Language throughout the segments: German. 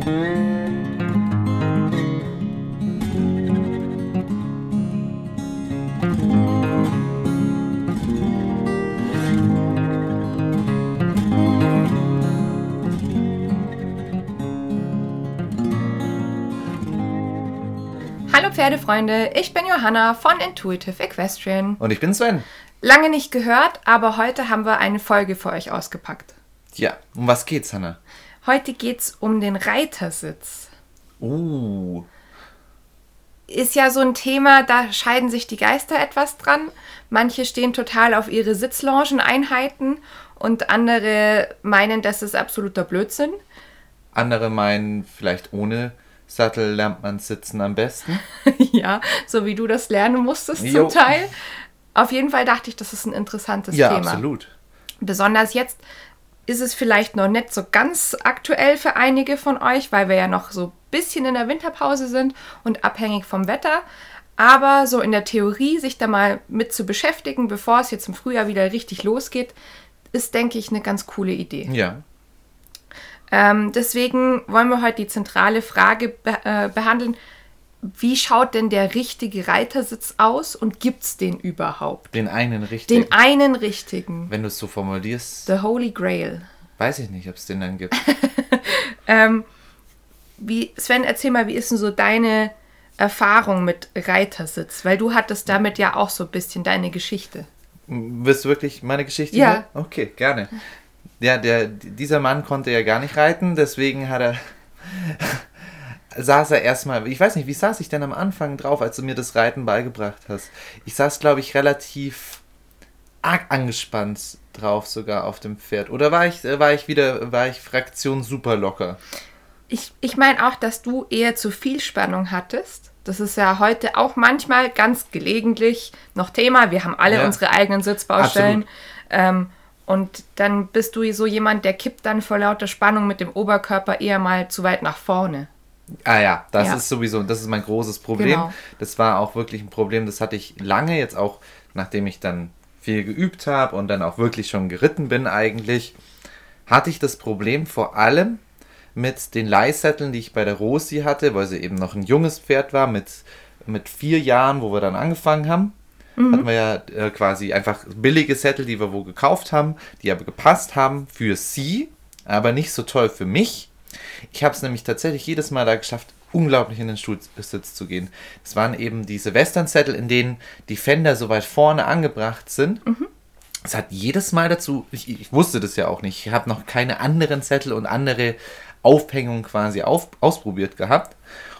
Hallo Pferdefreunde, ich bin Johanna von Intuitive Equestrian. Und ich bin Sven. Lange nicht gehört, aber heute haben wir eine Folge für euch ausgepackt. Ja, um was geht's, Hanna? Heute geht's um den Reitersitz. Uh, Ist ja so ein Thema, da scheiden sich die Geister etwas dran. Manche stehen total auf ihre Sitzlongeneinheiten und andere meinen, das ist absoluter Blödsinn. andere meinen, vielleicht ohne Sattel lernt man sitzen am besten. ja, so wie du das lernen musstest Jo. zum Teil. Auf jeden Fall dachte ich, das ist ein interessantes Ja, Thema. absolut. Besonders jetzt ist es vielleicht noch nicht so ganz aktuell für einige von euch, weil wir ja noch so ein bisschen in der Winterpause sind und abhängig vom Wetter. Aber so in der Theorie, sich da mal mit zu beschäftigen, bevor es jetzt im Frühjahr wieder richtig losgeht, ist, denke ich, eine ganz coole Idee. Ja. Ähm, deswegen wollen wir heute die zentrale Frage be äh, behandeln. Wie schaut denn der richtige Reitersitz aus und gibt es den überhaupt? Den einen richtig. Den einen richtigen. Wenn du es so formulierst, The Holy Grail. weiß ich nicht, ob es den dann gibt. Ähm, wie, Sven, erzähl mal, wie ist denn so deine Erfahrung mit Reitersitz? Weil du hattest damit ja auch so ein bisschen deine Geschichte. Willst du wirklich meine Geschichte? Ja. hören? Okay, gerne. Ja, der, dieser Mann konnte ja gar nicht reiten, deswegen hat er. Saß er erstmal. Ich weiß nicht, wie saß ich denn am Anfang drauf, als du mir das Reiten beigebracht hast? Ich saß, glaube ich, relativ arg angespannt drauf, sogar auf dem Pferd. Oder war ich, äh, war ich wieder, war ich Fraktion super locker? Ich, ich meine auch, dass du eher zu viel Spannung hattest. Das ist ja heute auch manchmal ganz gelegentlich noch Thema. Wir haben alle Ja. unsere eigenen Sitzbaustellen. Ähm, und dann bist du so jemand, der kippt dann vor lauter Spannung mit dem Oberkörper eher mal zu weit nach vorne. Ah ja, das Ja. ist sowieso, das ist mein großes Problem. Genau. Das war auch wirklich ein Problem, das hatte ich lange, jetzt auch nachdem ich dann viel geübt habe und dann auch wirklich schon geritten bin eigentlich, hatte ich das Problem vor allem mit den Leihsätteln, die ich bei der Rosi hatte, weil sie eben noch ein junges Pferd war, mit, mit vier Jahren, wo wir dann angefangen haben. Hatten wir ja äh, quasi einfach billige Sättel, die wir wo gekauft haben, die aber gepasst haben für sie, aber nicht so toll für mich. Ich habe es nämlich tatsächlich jedes Mal da geschafft, unglaublich in den Stuhlsitz zu gehen. Es waren eben diese Western-Zettel, in denen die Fender so weit vorne angebracht sind. Es hat jedes Mal dazu, ich, ich wusste das ja auch nicht, ich habe noch keine anderen Zettel und andere Aufhängungen quasi auf, ausprobiert gehabt.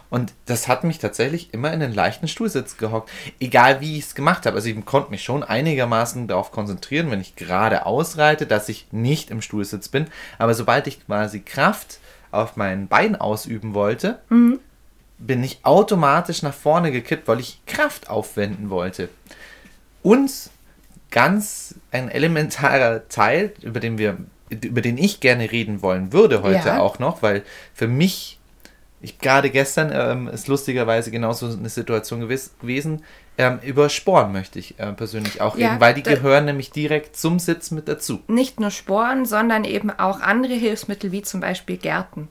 Und das hat mich tatsächlich immer in den leichten Stuhlsitz gehockt. Egal wie ich es gemacht habe. Also ich konnte mich schon einigermaßen darauf konzentrieren, wenn ich gerade ausreite, dass ich nicht im Stuhlsitz bin. Aber sobald ich quasi Kraft auf mein Bein ausüben wollte, bin ich automatisch nach vorne gekippt, weil ich Kraft aufwenden wollte. Und ganz ein elementarer Teil, über den wir, über den ich gerne reden wollen würde heute Ja. auch noch, weil für mich, ich gerade gestern ähm, ist lustigerweise genauso eine Situation gewes gewesen, ähm, über Sporen möchte ich äh, persönlich auch Ja, reden, weil die gehören nämlich direkt zum Sitz mit dazu. Nicht nur Sporen, sondern eben auch andere Hilfsmittel wie zum Beispiel Gärten.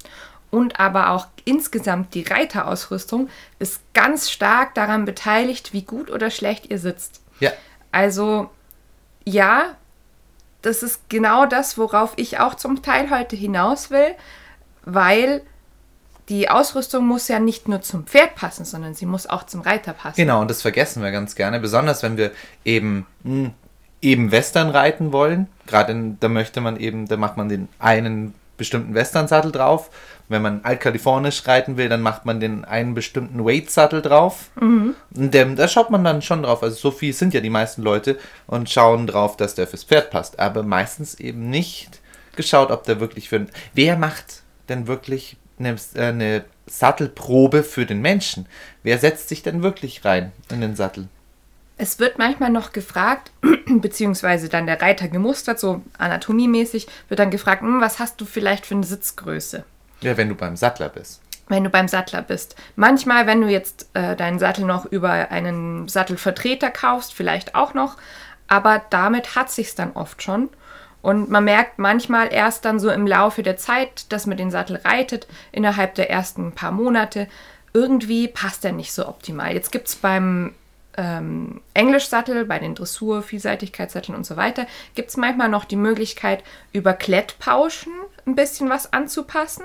Und aber auch insgesamt die Reiterausrüstung ist ganz stark daran beteiligt, wie gut oder schlecht ihr sitzt. Ja, Also ja, das ist genau das, worauf ich auch zum Teil heute hinaus will, weil die Ausrüstung muss ja nicht nur zum Pferd passen, sondern sie muss auch zum Reiter passen. Genau, und das vergessen wir ganz gerne, besonders wenn wir eben mh, eben Western reiten wollen. Gerade in- da möchte man eben, da macht man den einen bestimmten Western-Sattel drauf. Wenn man altkalifornisch reiten will, dann macht man den einen bestimmten Weight-Sattel drauf. Und dem, da schaut man dann schon drauf. Also so viel sind ja die meisten Leute und schauen drauf, dass der fürs Pferd passt. Aber meistens eben nicht geschaut, ob der wirklich für... Wer macht denn wirklich eine, äh, eine Sattelprobe für den Menschen? Wer setzt sich denn wirklich rein in den Sattel? Es wird manchmal noch gefragt, beziehungsweise dann der Reiter gemustert, so anatomiemäßig, wird dann gefragt, "Hm, was hast du vielleicht für eine Sitzgröße? Ja, wenn du beim Sattler bist. wenn du beim Sattler bist. Manchmal, wenn du jetzt äh, deinen Sattel noch über einen Sattelvertreter kaufst, vielleicht auch noch, aber damit hat sich's dann oft schon. Und man merkt manchmal erst dann so im Laufe der Zeit, dass man den Sattel reitet, innerhalb der ersten paar Monate, irgendwie passt er nicht so optimal. Jetzt gibt es beim ähm, Englischsattel, bei den Dressur-, Vielseitigkeitssatteln und so weiter, gibt es manchmal noch die Möglichkeit, über Klettpauschen ein bisschen was anzupassen.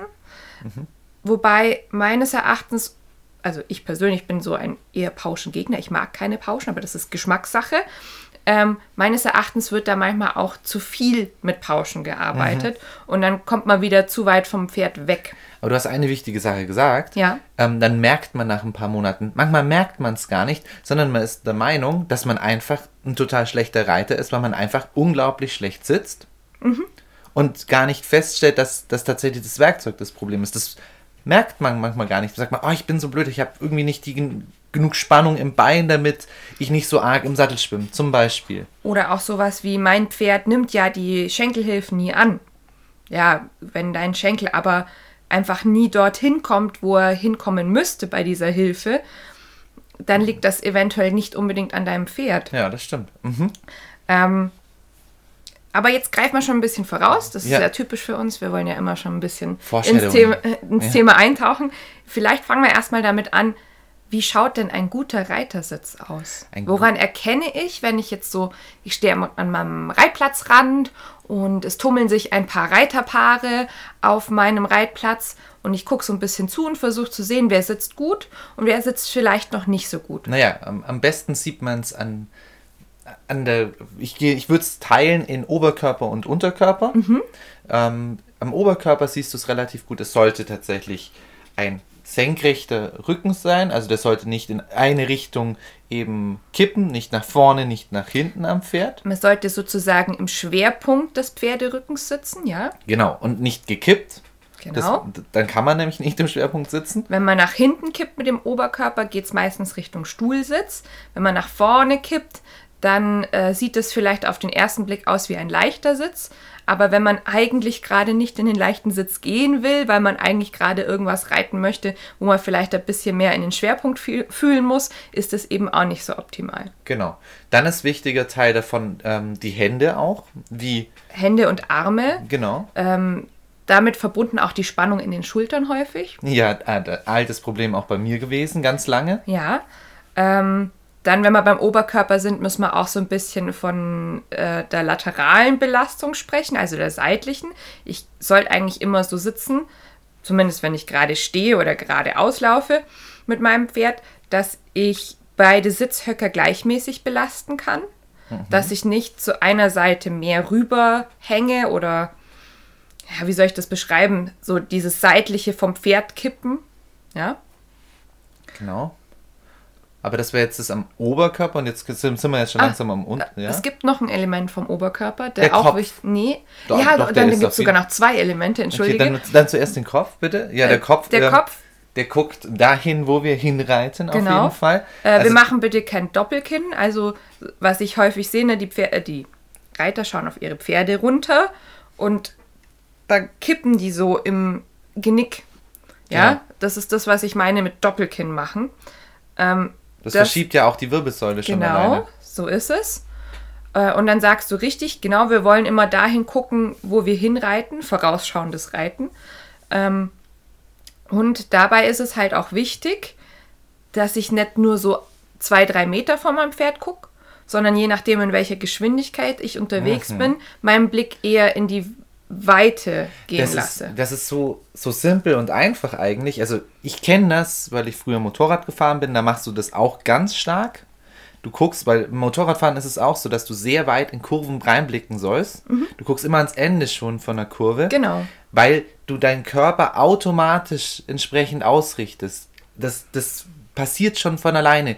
Mhm. Wobei meines Erachtens, also ich persönlich bin so ein eher Pauschengegner, ich mag keine Pauschen, aber das ist Geschmackssache. Ähm, meines Erachtens wird da manchmal auch zu viel mit Pauschen gearbeitet mhm. und dann kommt man wieder zu weit vom Pferd weg. Aber du hast eine wichtige Sache gesagt. Ja. Ähm, dann merkt man nach ein paar Monaten, manchmal merkt man es gar nicht, sondern man ist der Meinung, dass man einfach ein total schlechter Reiter ist, weil man einfach unglaublich schlecht sitzt mhm. und gar nicht feststellt, dass das tatsächlich das Werkzeug das Problem ist. Das merkt man manchmal gar nicht. Da sagt man, oh, ich bin so blöd, ich habe irgendwie nicht die genug Spannung im Bein, damit ich nicht so arg im Sattel schwimme, zum Beispiel. Oder auch sowas wie, mein Pferd nimmt ja die Schenkelhilfen nie an. Ja, wenn dein Schenkel aber einfach nie dorthin kommt, wo er hinkommen müsste bei dieser Hilfe, dann liegt das eventuell nicht unbedingt an deinem Pferd. Ja, das stimmt. Mhm. Ähm, aber jetzt greifen wir schon ein bisschen voraus. Das ist ja. sehr typisch für uns. Wir wollen ja immer schon ein bisschen ins, Thema, äh, ins ja. Thema eintauchen. Vielleicht fangen wir erstmal damit an, wie schaut denn ein guter Reitersitz aus? Ein Woran erkenne ich, wenn ich jetzt so, ich stehe an meinem Reitplatzrand und es tummeln sich ein paar Reiterpaare auf meinem Reitplatz und ich gucke so ein bisschen zu und versuche zu sehen, wer sitzt gut und wer sitzt vielleicht noch nicht so gut. Naja, am, am besten sieht man es an, an der, ich, ich würde es teilen in Oberkörper und Unterkörper. Mhm. Ähm, am Oberkörper siehst du es relativ gut. Es sollte tatsächlich ein senkrechter Rücken sein, also der sollte nicht in eine Richtung eben kippen, nicht nach vorne, nicht nach hinten am Pferd. Man sollte sozusagen im Schwerpunkt des Pferderückens sitzen, ja? Genau, und nicht gekippt. Genau. Das, dann kann man nämlich nicht im Schwerpunkt sitzen. Wenn man nach hinten kippt mit dem Oberkörper, geht es meistens Richtung Stuhlsitz. Wenn man nach vorne kippt, dann äh, sieht es vielleicht auf den ersten Blick aus wie ein leichter Sitz. Aber wenn man eigentlich gerade nicht in den leichten Sitz gehen will, weil man eigentlich gerade irgendwas reiten möchte, wo man vielleicht ein bisschen mehr in den Schwerpunkt fühlen muss, ist es eben auch nicht so optimal. Genau. Dann ist wichtiger Teil davon ähm, die Hände auch, wie Hände und Arme. Genau. Ähm, damit verbunden auch die Spannung in den Schultern häufig. Ja, äh, altes Problem auch bei mir gewesen, ganz lange. Ja. Ähm, dann, wenn wir beim Oberkörper sind, müssen wir auch so ein bisschen von äh, der lateralen Belastung sprechen, also der seitlichen. Ich sollte eigentlich immer so sitzen, zumindest wenn ich gerade stehe oder gerade auslaufe mit meinem Pferd, dass ich beide Sitzhöcker gleichmäßig belasten kann. Mhm. Dass ich nicht zu einer Seite mehr rüber hänge oder, ja, wie soll ich das beschreiben? So dieses seitliche vom Pferd kippen. Ja. Genau. Aber das wäre jetzt das am Oberkörper und jetzt sind wir jetzt schon ah, langsam am unten. Ja? Es gibt noch ein Element vom Oberkörper, der, der auch wichtig. Nee. Doch, ja, doch, dann gibt es sogar noch zwei Elemente, entschuldige. Okay, dann, dann, zuerst den Kopf, bitte. Ja, der äh, Kopf. Der ähm, Kopf. Der guckt dahin, wo wir hinreiten, genau. auf jeden Fall. Äh, also, wir machen bitte kein Doppelkinn. Also, was ich häufig sehe, ne, die, Pferde, äh, die Reiter schauen auf ihre Pferde runter und da kippen die so im Genick. Ja, ja. das ist das, was ich meine mit Doppelkinn machen. Ähm, das, das verschiebt ja auch die Wirbelsäule schon genau, alleine. Genau, so ist es. Äh, und dann sagst du richtig, genau, wir wollen immer dahin gucken, wo wir hinreiten, vorausschauendes Reiten. Ähm, und dabei ist es halt auch wichtig, dass ich nicht nur so zwei, drei Meter vor meinem Pferd gucke, sondern je nachdem, in welcher Geschwindigkeit ich unterwegs mhm. bin, meinen Blick eher in die Weite gehen das lasse. Ist, das ist so, so simpel und einfach eigentlich. Also ich kenne das, weil ich früher Motorrad gefahren bin, da machst du das auch ganz stark. Du guckst, weil im Motorradfahren ist es auch so, dass du sehr weit in Kurven reinblicken sollst. Mhm. Du guckst immer ans Ende schon von der Kurve. Genau. Weil du deinen Körper automatisch entsprechend ausrichtest. Das, das passiert schon von alleine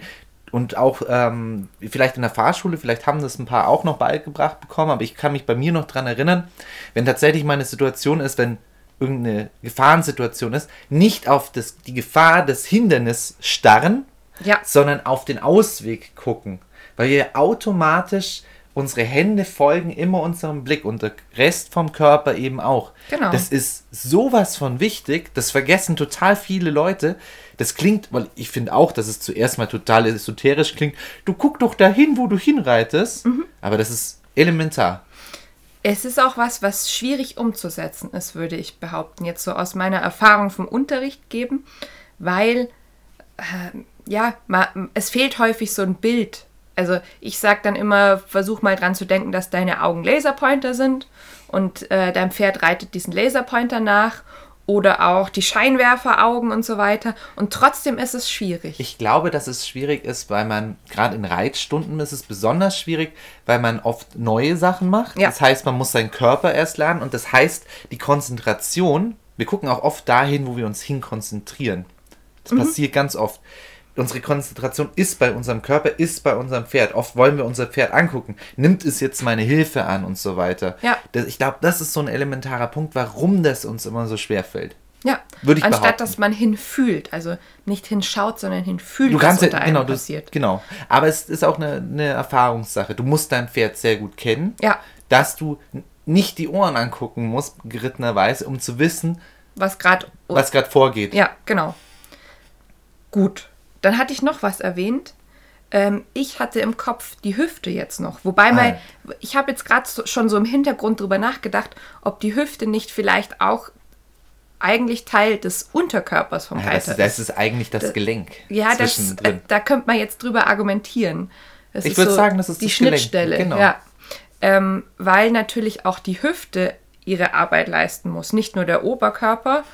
und auch ähm, vielleicht in der Fahrschule, vielleicht haben das ein paar auch noch beigebracht bekommen, aber ich kann mich bei mir noch daran erinnern, wenn tatsächlich meine Situation ist, wenn irgendeine Gefahrensituation ist, nicht auf das, die Gefahr des Hindernisses starren, ja. sondern auf den Ausweg gucken, weil wir automatisch unsere Hände folgen immer unserem Blick und der Rest vom Körper eben auch. Genau. Das ist sowas von wichtig, das vergessen total viele Leute. Das klingt, weil ich finde auch, dass es zuerst mal total esoterisch klingt. Du guck doch dahin, wo du hinreitest, mhm. aber das ist elementar. Es ist auch was, was schwierig umzusetzen ist, würde ich behaupten, jetzt so aus meiner Erfahrung vom Unterricht geben, weil äh, ja, ma, es fehlt häufig so ein Bild. Also ich sage dann immer, versuch mal dran zu denken, dass deine Augen Laserpointer sind und äh, dein Pferd reitet diesen Laserpointer nach oder auch die Scheinwerferaugen und so weiter. Und trotzdem ist es schwierig. Ich glaube, dass es schwierig ist, weil man, gerade in Reitstunden ist es besonders schwierig, weil man oft neue Sachen macht. Ja. Das heißt, man muss seinen Körper erst lernen und das heißt, die Konzentration, wir gucken auch oft dahin, wo wir uns hin konzentrieren. Das mhm. passiert ganz oft unsere Konzentration ist bei unserem Körper, ist bei unserem Pferd. Oft wollen wir unser Pferd angucken. Nimmt es jetzt meine Hilfe an und so weiter. Ja. Das, ich glaube, das ist so ein elementarer Punkt, warum das uns immer so schwer fällt. Ja, Würde ich anstatt behaupten. dass man hinfühlt, also nicht hinschaut, sondern hinfühlt, du kannst was unter ja, genau, passiert. Du, genau, aber es ist auch eine, eine Erfahrungssache. Du musst dein Pferd sehr gut kennen, ja. dass du nicht die Ohren angucken musst, gerittenerweise, um zu wissen, was gerade was gerade vorgeht. Ja, genau. Gut. Dann hatte ich noch was erwähnt. Ähm, ich hatte im Kopf die Hüfte jetzt noch. Wobei ah. mal, ich habe jetzt gerade so, schon so im Hintergrund drüber nachgedacht, ob die Hüfte nicht vielleicht auch eigentlich Teil des Unterkörpers vom ja, Reiter das, das ist. eigentlich das, das Gelenk. Ja, das, äh, da könnte man jetzt drüber argumentieren. Das ich würde so sagen, das ist die Schnittstelle. Genau. Ja. Ähm, weil natürlich auch die Hüfte ihre Arbeit leisten muss. Nicht nur der Oberkörper,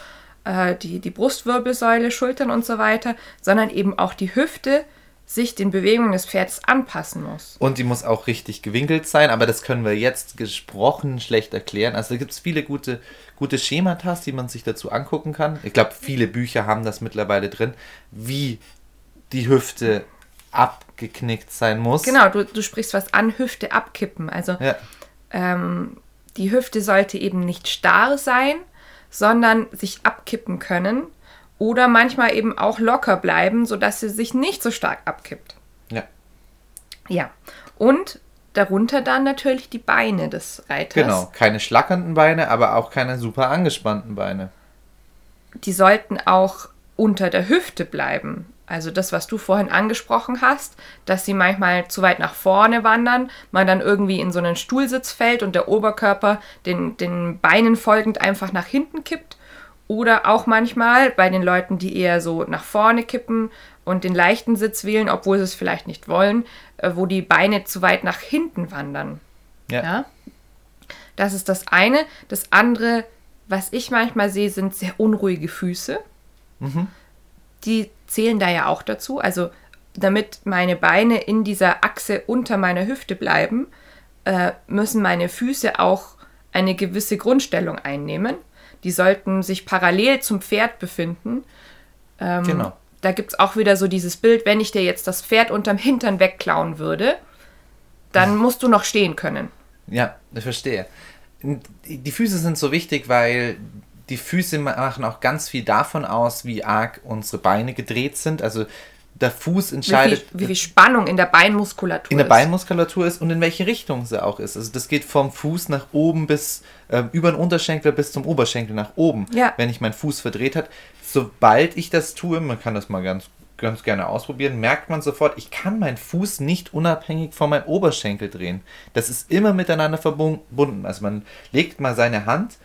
äh, die, die Brustwirbelsäule, Schultern und so weiter, sondern eben auch die Hüfte sich den Bewegungen des Pferdes anpassen muss. Und die muss auch richtig gewinkelt sein, aber das können wir jetzt gesprochen schlecht erklären. Also da gibt es viele gute, gute Schematas, die man sich dazu angucken kann. Ich glaube, viele Bücher haben das mittlerweile drin, wie die Hüfte abgeknickt sein muss. Genau, du, du sprichst was an, Hüfte abkippen. Also ja. ähm, die Hüfte sollte eben nicht starr sein, sondern sich abkippen können oder manchmal eben auch locker bleiben, sodass sie sich nicht so stark abkippt. Ja. Ja. Und darunter dann natürlich die Beine des Reiters. Genau, keine schlackernden Beine, aber auch keine super angespannten Beine. Die sollten auch unter der Hüfte bleiben. Also das, was du vorhin angesprochen hast, dass sie manchmal zu weit nach vorne wandern, man dann irgendwie in so einen Stuhlsitz fällt und der Oberkörper den, den Beinen folgend einfach nach hinten kippt. Oder auch manchmal bei den Leuten, die eher so nach vorne kippen und den leichten Sitz wählen, obwohl sie es vielleicht nicht wollen, äh, wo die Beine zu weit nach hinten wandern. Ja. ja. Das ist das eine. Das andere, was ich manchmal sehe, sind sehr unruhige Füße. Mhm. Die zählen da ja auch dazu. Also damit meine Beine in dieser Achse unter meiner Hüfte bleiben, äh, müssen meine Füße auch eine gewisse Grundstellung einnehmen. Die sollten sich parallel zum Pferd befinden. Ähm, genau. Da gibt es auch wieder so dieses Bild, wenn ich dir jetzt das Pferd unterm Hintern wegklauen würde, dann musst du noch stehen können. Ja, ich verstehe. Die Füße sind so wichtig, weil die Füße machen auch ganz viel davon aus, wie arg unsere Beine gedreht sind. Also der Fuß entscheidet. Wie viel, wie viel Spannung in der Beinmuskulatur in der Beinmuskulatur ist und in welche Richtung sie auch ist. Also das geht vom Fuß nach oben bis äh, über den Unterschenkel bis zum Oberschenkel nach oben. Ja. Wenn ich meinen Fuß verdreht hat, sobald ich das tue, man kann das mal ganz ganz gerne ausprobieren, merkt man sofort, ich kann meinen Fuß nicht unabhängig von meinem Oberschenkel drehen. Das ist immer miteinander verbunden. Also man legt mal seine Hand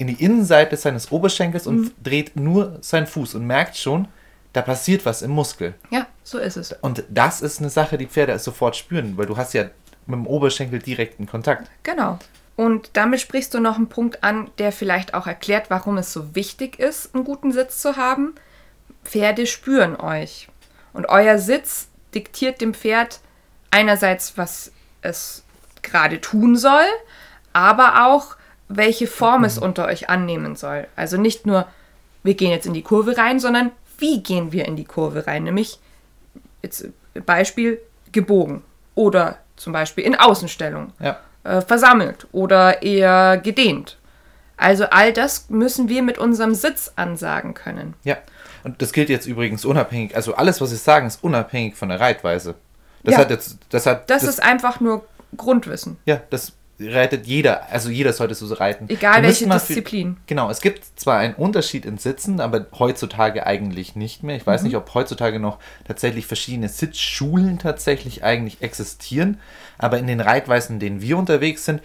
in die Innenseite seines Oberschenkels und mhm. dreht nur seinen Fuß und merkt schon, da passiert was im Muskel. Ja, so ist es. Und das ist eine Sache, die Pferde sofort spüren, weil du hast ja mit dem Oberschenkel direkten Kontakt. Genau. Und damit sprichst du noch einen Punkt an, der vielleicht auch erklärt, warum es so wichtig ist, einen guten Sitz zu haben. Pferde spüren euch. Und euer Sitz diktiert dem Pferd einerseits, was es gerade tun soll, aber auch, welche Form es unter euch annehmen soll. Also nicht nur, wir gehen jetzt in die Kurve rein, sondern wie gehen wir in die Kurve rein? Nämlich, jetzt Beispiel, gebogen oder zum Beispiel in Außenstellung, ja. äh, versammelt oder eher gedehnt. Also all das müssen wir mit unserem Sitz ansagen können. Ja, und das gilt jetzt übrigens unabhängig, also alles, was ich sagen, ist unabhängig von der Reitweise. Das ja. hat jetzt, das hat. Das, das ist einfach nur Grundwissen. Ja, das reitet jeder, also jeder sollte so reiten. Egal welche Disziplin. Für, genau, es gibt zwar einen Unterschied in Sitzen, aber heutzutage eigentlich nicht mehr. Ich weiß mhm. nicht, ob heutzutage noch tatsächlich verschiedene Sitzschulen tatsächlich eigentlich existieren, aber in den Reitweisen, in denen wir unterwegs sind,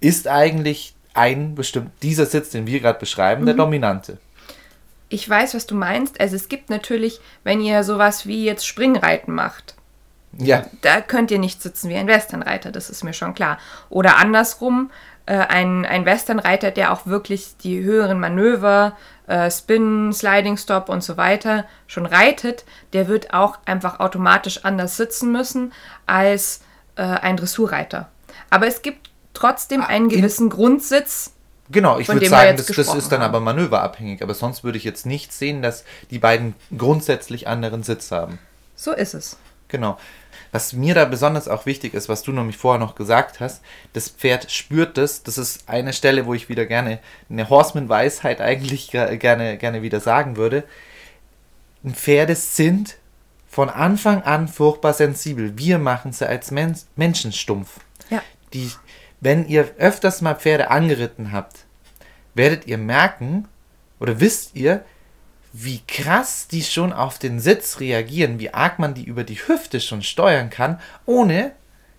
ist eigentlich ein bestimmt, dieser Sitz, den wir gerade beschreiben, der dominante. Ich weiß, was du meinst. Also es gibt natürlich, wenn ihr sowas wie jetzt Springreiten macht, Ja, da könnt ihr nicht sitzen wie ein Westernreiter, das ist mir schon klar. Oder andersrum, äh, ein, ein Westernreiter, der auch wirklich die höheren Manöver, äh, Spin, Sliding Stop und so weiter schon reitet, der wird auch einfach automatisch anders sitzen müssen als äh, ein Dressurreiter. Aber es gibt trotzdem einen in- gewissen Grundsitz. Genau, ich würde sagen, das, das ist dann haben. aber manöverabhängig. Aber sonst würde ich jetzt nicht sehen, dass die beiden grundsätzlich anderen Sitz haben. So ist es. Genau. Was mir da besonders auch wichtig ist, was du nämlich vorher noch gesagt hast, das Pferd spürt das. Das ist eine Stelle, wo ich wieder gerne eine Horseman-Weisheit eigentlich ge- gerne, gerne wieder sagen würde. Pferde sind von Anfang an furchtbar sensibel. Wir machen sie als Men Menschen stumpf. Ja. Die, wenn ihr öfters mal Pferde angeritten habt, werdet ihr merken oder wisst ihr, wie krass die schon auf den Sitz reagieren, wie arg man die über die Hüfte schon steuern kann, ohne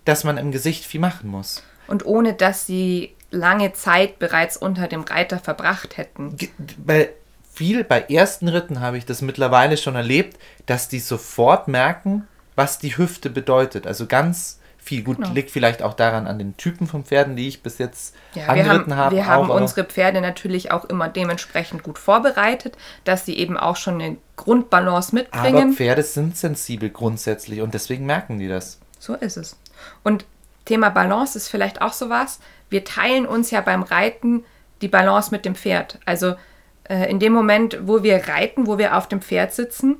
dass man im Gesicht viel machen muss. Und ohne dass sie lange Zeit bereits unter dem Reiter verbracht hätten. Bei viel, bei ersten Ritten habe ich das mittlerweile schon erlebt, dass die sofort merken, was die Hüfte bedeutet. Also ganz viel. Gut, Genau. liegt vielleicht auch daran an den Typen von Pferden, die ich bis jetzt Ja, wir haben, angeritten habe. wir haben auch, aber- unsere Pferde natürlich auch immer dementsprechend gut vorbereitet, dass sie eben auch schon eine Grundbalance aber mitbringen. Pferde sind sensibel grundsätzlich und deswegen merken die das. So ist es. Und Thema Balance ist vielleicht auch sowas. Wir teilen uns ja beim Reiten die Balance mit dem Pferd. Also äh, in dem Moment, wo wir reiten, wo wir auf dem Pferd sitzen,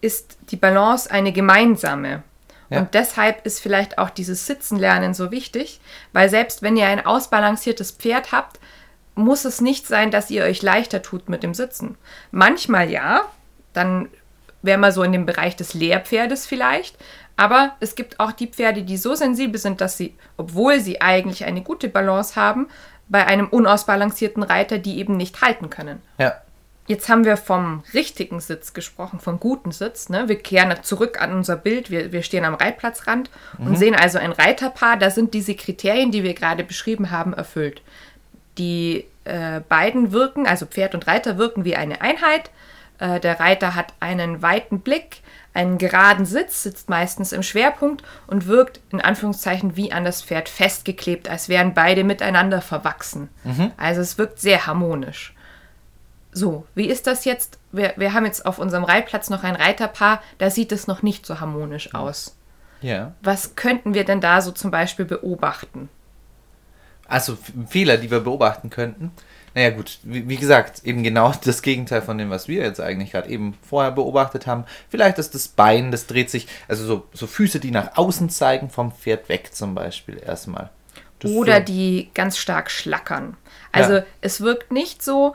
ist die Balance eine gemeinsame. Ja. Und deshalb ist vielleicht auch dieses Sitzenlernen so wichtig, weil selbst wenn ihr ein ausbalanciertes Pferd habt, muss es nicht sein, dass ihr euch leichter tut mit dem Sitzen. Manchmal ja, dann wären wir so in dem Bereich des Lehrpferdes vielleicht. Aber es gibt auch die Pferde, die so sensibel sind, dass sie, obwohl sie eigentlich eine gute Balance haben, bei einem unausbalancierten Reiter die eben nicht halten können. Ja. Jetzt haben wir vom richtigen Sitz gesprochen, vom guten Sitz. Ne? Wir kehren zurück an unser Bild. Wir, wir stehen am Reitplatzrand und sehen also ein Reiterpaar. Da sind diese Kriterien, die wir gerade beschrieben haben, erfüllt. Die äh, beiden wirken, also Pferd und Reiter wirken wie eine Einheit. Äh, der Reiter hat einen weiten Blick, einen geraden Sitz, sitzt meistens im Schwerpunkt und wirkt in Anführungszeichen wie an das Pferd festgeklebt, als wären beide miteinander verwachsen. Also es wirkt sehr harmonisch. So, wie ist das jetzt? Wir, wir haben jetzt auf unserem Reitplatz noch ein Reiterpaar, da sieht es noch nicht so harmonisch aus. Ja. Was könnten wir denn da so zum Beispiel beobachten? Also Fehler, die wir beobachten könnten. Naja gut, wie, wie gesagt, eben genau das Gegenteil von dem, was wir jetzt eigentlich gerade eben vorher beobachtet haben. Vielleicht ist das Bein, das dreht sich, also so, so Füße, die nach außen zeigen, vom Pferd weg zum Beispiel erstmal. Das Oder so, die ganz stark schlackern. Also Ja. es wirkt nicht so,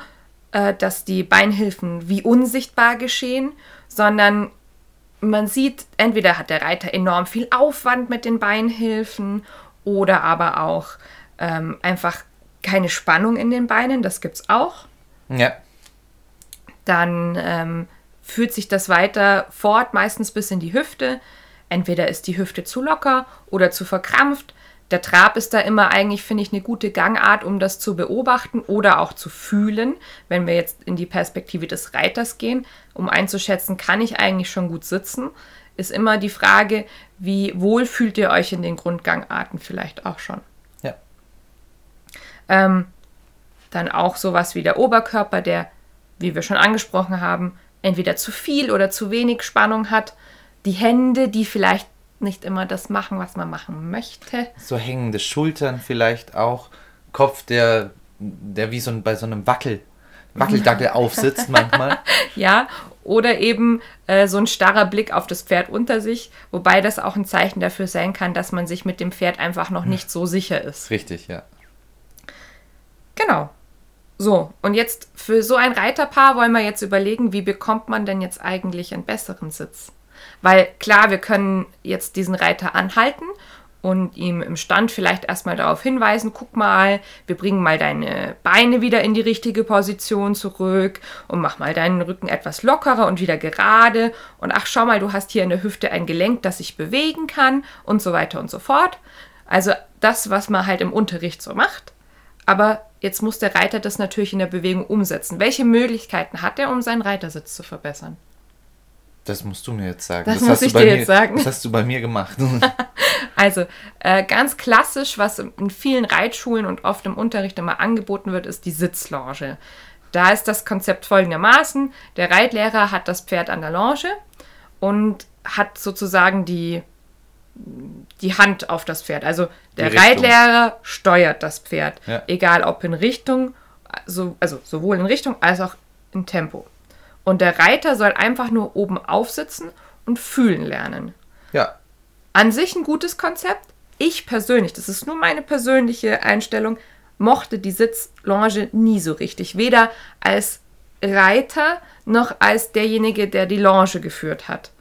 äh, dass die Beinhilfen wie unsichtbar geschehen, sondern man sieht, entweder hat der Reiter enorm viel Aufwand mit den Beinhilfen oder aber auch ähm, einfach keine Spannung in den Beinen, das gibt's auch. Ja, dann ähm, führt sich das weiter fort, meistens bis in die Hüfte. Entweder ist die Hüfte zu locker oder zu verkrampft. Der Trab ist da immer eigentlich, finde ich, eine gute Gangart, um das zu beobachten oder auch zu fühlen, wenn wir jetzt in die Perspektive des Reiters gehen, um einzuschätzen, kann ich eigentlich schon gut sitzen, ist immer die Frage, wie wohl fühlt ihr euch in den Grundgangarten vielleicht auch schon. ja. Ähm, dann auch sowas wie der Oberkörper, der, wie wir schon angesprochen haben, entweder zu viel oder zu wenig Spannung hat. Die Hände, die vielleicht nicht immer das machen, was man machen möchte. So hängende Schultern vielleicht auch. Kopf, der, der wie so ein, bei so einem Wackel, Wackeldackel aufsitzt manchmal. Ja, oder eben äh, so ein starrer Blick auf das Pferd unter sich, wobei das auch ein Zeichen dafür sein kann, dass man sich mit dem Pferd einfach noch nicht so sicher ist. Richtig, ja. Genau. So, und jetzt für so ein Reiterpaar wollen wir jetzt überlegen, wie bekommt man denn jetzt eigentlich einen besseren Sitz? Weil klar, wir können jetzt diesen Reiter anhalten und ihm im Stand vielleicht erstmal darauf hinweisen, guck mal, wir bringen mal deine Beine wieder in die richtige Position zurück und mach mal deinen Rücken etwas lockerer und wieder gerade und ach schau mal, du hast hier in der Hüfte ein Gelenk, das sich bewegen kann und so weiter und so fort. Also das, was man halt im Unterricht so macht. aber jetzt muss der Reiter das natürlich in der Bewegung umsetzen. Welche Möglichkeiten hat er, um seinen Reitersitz zu verbessern? Das musst du mir jetzt sagen. Das muss hast du ich bei dir mir, jetzt sagen. Das hast du bei mir gemacht. Also äh, ganz klassisch, was in vielen Reitschulen und oft im Unterricht immer angeboten wird, ist die Sitzlounge. Da ist das Konzept folgendermaßen: Der Reitlehrer hat das Pferd an der Longe und hat sozusagen die, die Hand auf das Pferd. Also der. Reitlehrer steuert das Pferd, Ja. egal ob in Richtung, so, also sowohl in Richtung als auch in Tempo. Und der Reiter soll einfach nur oben aufsitzen und fühlen lernen ja, an sich ein gutes Konzept. Ich persönlich, das ist nur meine persönliche Einstellung, mochte die Sitzlounge nie so richtig. Weder als Reiter noch als derjenige, der die Lounge geführt hat.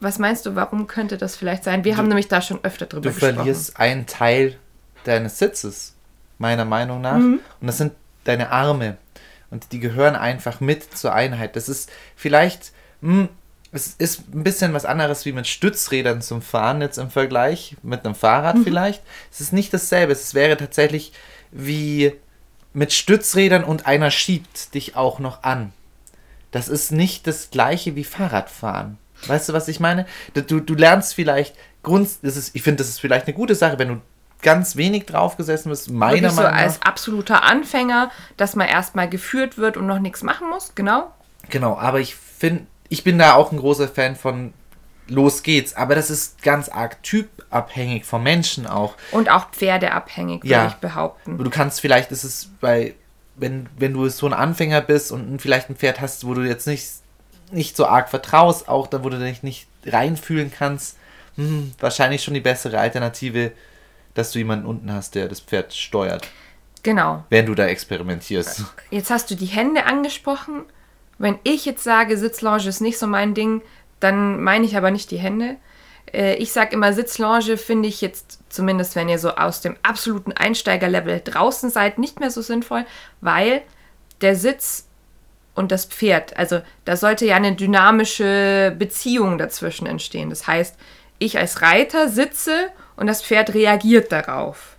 Was meinst du, warum könnte das vielleicht sein? Wir haben nämlich da schon öfter drüber du gesprochen. verlierst einen Teil deines Sitzes, meiner Meinung nach. Mhm. Und das sind deine Arme. Und die gehören einfach mit zur Einheit. Das ist vielleicht, hm, es ist ein bisschen was anderes wie mit Stützrädern zum Fahren jetzt im Vergleich mit einem Fahrrad Mhm. vielleicht. Es ist nicht dasselbe. Es wäre tatsächlich wie mit Stützrädern und einer schiebt dich auch noch an. Das ist nicht das gleiche wie Fahrradfahren. Weißt du, was ich meine? Du, du lernst vielleicht Grund, das ist, ich finde, das ist vielleicht eine gute Sache, wenn du ganz wenig draufgesessen bist, meiner Wirklich so Meinung nach. als absoluter Anfänger, dass man erstmal geführt wird und noch nichts machen muss, genau. Genau, aber ich finde, ich bin da auch ein großer Fan von los geht's, aber das ist ganz arg typabhängig vom Menschen auch. Und auch pferdeabhängig, würde Ja. ich behaupten. Du kannst vielleicht, ist es bei, wenn, wenn du so ein Anfänger bist und vielleicht ein Pferd hast, wo du jetzt nicht, nicht so arg vertraust, auch da, wo du dich nicht reinfühlen kannst, hm, wahrscheinlich schon die bessere Alternative, dass du jemanden unten hast, der das Pferd steuert, Genau. während du da experimentierst. Jetzt hast du die Hände angesprochen. Wenn ich jetzt sage, Sitzlounge ist nicht so mein Ding, dann meine ich aber nicht die Hände. Äh, Ich sage immer, Sitzlounge finde ich jetzt, zumindest wenn ihr so aus dem absoluten Einsteigerlevel draußen seid, nicht mehr so sinnvoll, weil der Sitz und das Pferd, also da sollte ja eine dynamische Beziehung dazwischen entstehen. Das heißt, ich als Reiter sitze und das Pferd reagiert darauf.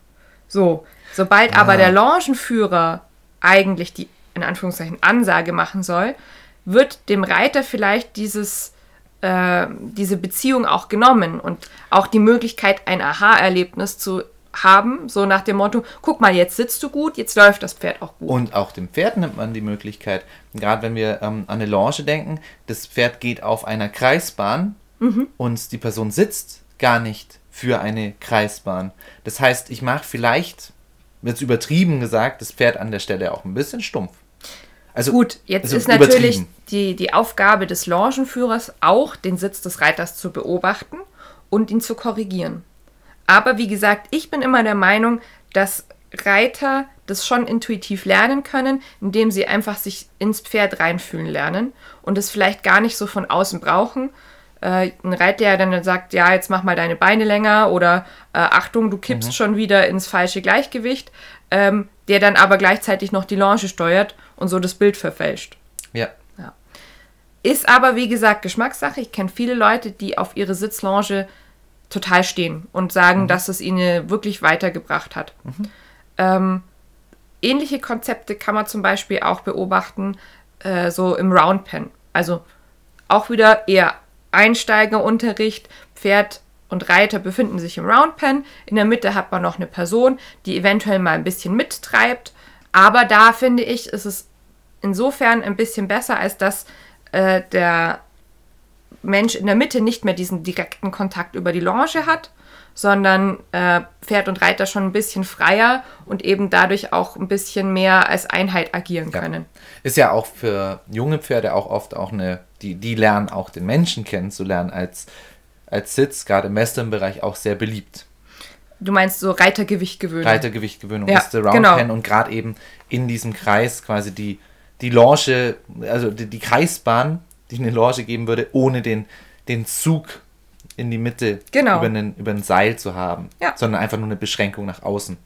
So, sobald aber Ah. der Longenführer eigentlich die, in Anführungszeichen, Ansage machen soll, wird dem Reiter vielleicht dieses, äh, diese Beziehung auch genommen und auch die Möglichkeit, ein Aha-Erlebnis zu haben, so nach dem Motto, guck mal, jetzt sitzt du gut, jetzt läuft das Pferd auch gut. Und auch dem Pferd nimmt man die Möglichkeit, gerade wenn wir ähm, an eine Longe denken, das Pferd geht auf einer Kreisbahn und die Person sitzt gar nicht für eine Kreisbahn. Das heißt, ich mache vielleicht, jetzt übertrieben gesagt, das Pferd an der Stelle auch ein bisschen stumpf. Also Gut, jetzt also ist natürlich die, die Aufgabe des Longenführers auch, den Sitz des Reiters zu beobachten und ihn zu korrigieren. Aber wie gesagt, ich bin immer der Meinung, dass Reiter das schon intuitiv lernen können, indem sie einfach sich ins Pferd reinfühlen lernen und es vielleicht gar nicht so von außen brauchen. Äh, ein Reitlehrer dann sagt, ja, jetzt mach mal deine Beine länger oder äh, Achtung, du kippst Mhm. schon wieder ins falsche Gleichgewicht, ähm, der dann aber gleichzeitig noch die Longe steuert und so das Bild verfälscht. Ja, Ist aber, wie gesagt, Geschmackssache. Ich kenne viele Leute, die auf ihre Sitzlounge total stehen und sagen, dass es ihnen wirklich weitergebracht hat. Ähm, ähnliche Konzepte kann man zum Beispiel auch beobachten, äh, so im Roundpen. Also auch wieder eher Einsteigerunterricht. Pferd und Reiter befinden sich im Roundpen. In der Mitte hat man noch eine Person, die eventuell mal ein bisschen mittreibt. Aber da finde ich, ist es insofern ein bisschen besser, als dass äh, der Mensch in der Mitte nicht mehr diesen direkten Kontakt über die Longe hat, sondern äh, Pferd und Reiter schon ein bisschen freier und eben dadurch auch ein bisschen mehr als Einheit agieren können. ist ja auch für junge Pferde auch oft auch eine, die, die lernen auch den Menschen kennenzulernen als, als Sitz, gerade im Western-Bereich auch sehr beliebt. Du meinst so Reitergewicht gewöhnen. Reitergewichtgewöhnung Ja, ist der Round genau. Pen und gerade eben in diesem Kreis quasi die, die Longe, also die, die Kreisbahn, die eine Longe geben würde, ohne den, den Zug in die Mitte Genau. über, einen, über ein Seil zu haben, Ja. sondern einfach nur eine Beschränkung nach außen.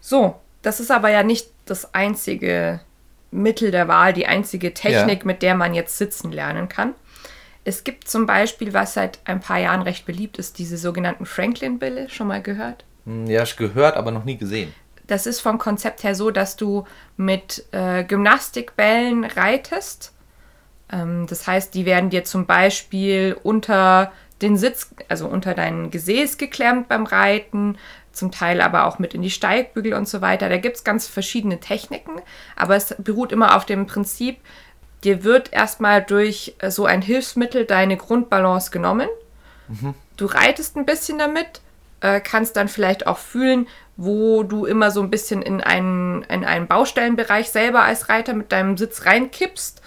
So, das ist aber ja nicht das einzige Mittel der Wahl, die einzige Technik, mit der man jetzt sitzen lernen kann. Es gibt zum Beispiel, was seit ein paar Jahren recht beliebt ist, diese sogenannten Franklin-Bälle, schon mal gehört? Hm, Ja, gehört, aber noch nie gesehen. Das ist vom Konzept her so, dass du mit äh, Gymnastikbällen reitest. Ähm, das heißt, die werden dir zum Beispiel unter den Sitz, also unter dein Gesäß geklemmt beim Reiten, zum Teil aber auch mit in die Steigbügel und so weiter. Da gibt es ganz verschiedene Techniken, aber es beruht immer auf dem Prinzip, dir wird erstmal durch äh, so ein Hilfsmittel deine Grundbalance genommen. Du reitest ein bisschen damit, äh, kannst dann vielleicht auch fühlen, wo du immer so ein bisschen in einen, in einen Baustellenbereich selber als Reiter mit deinem Sitz reinkippst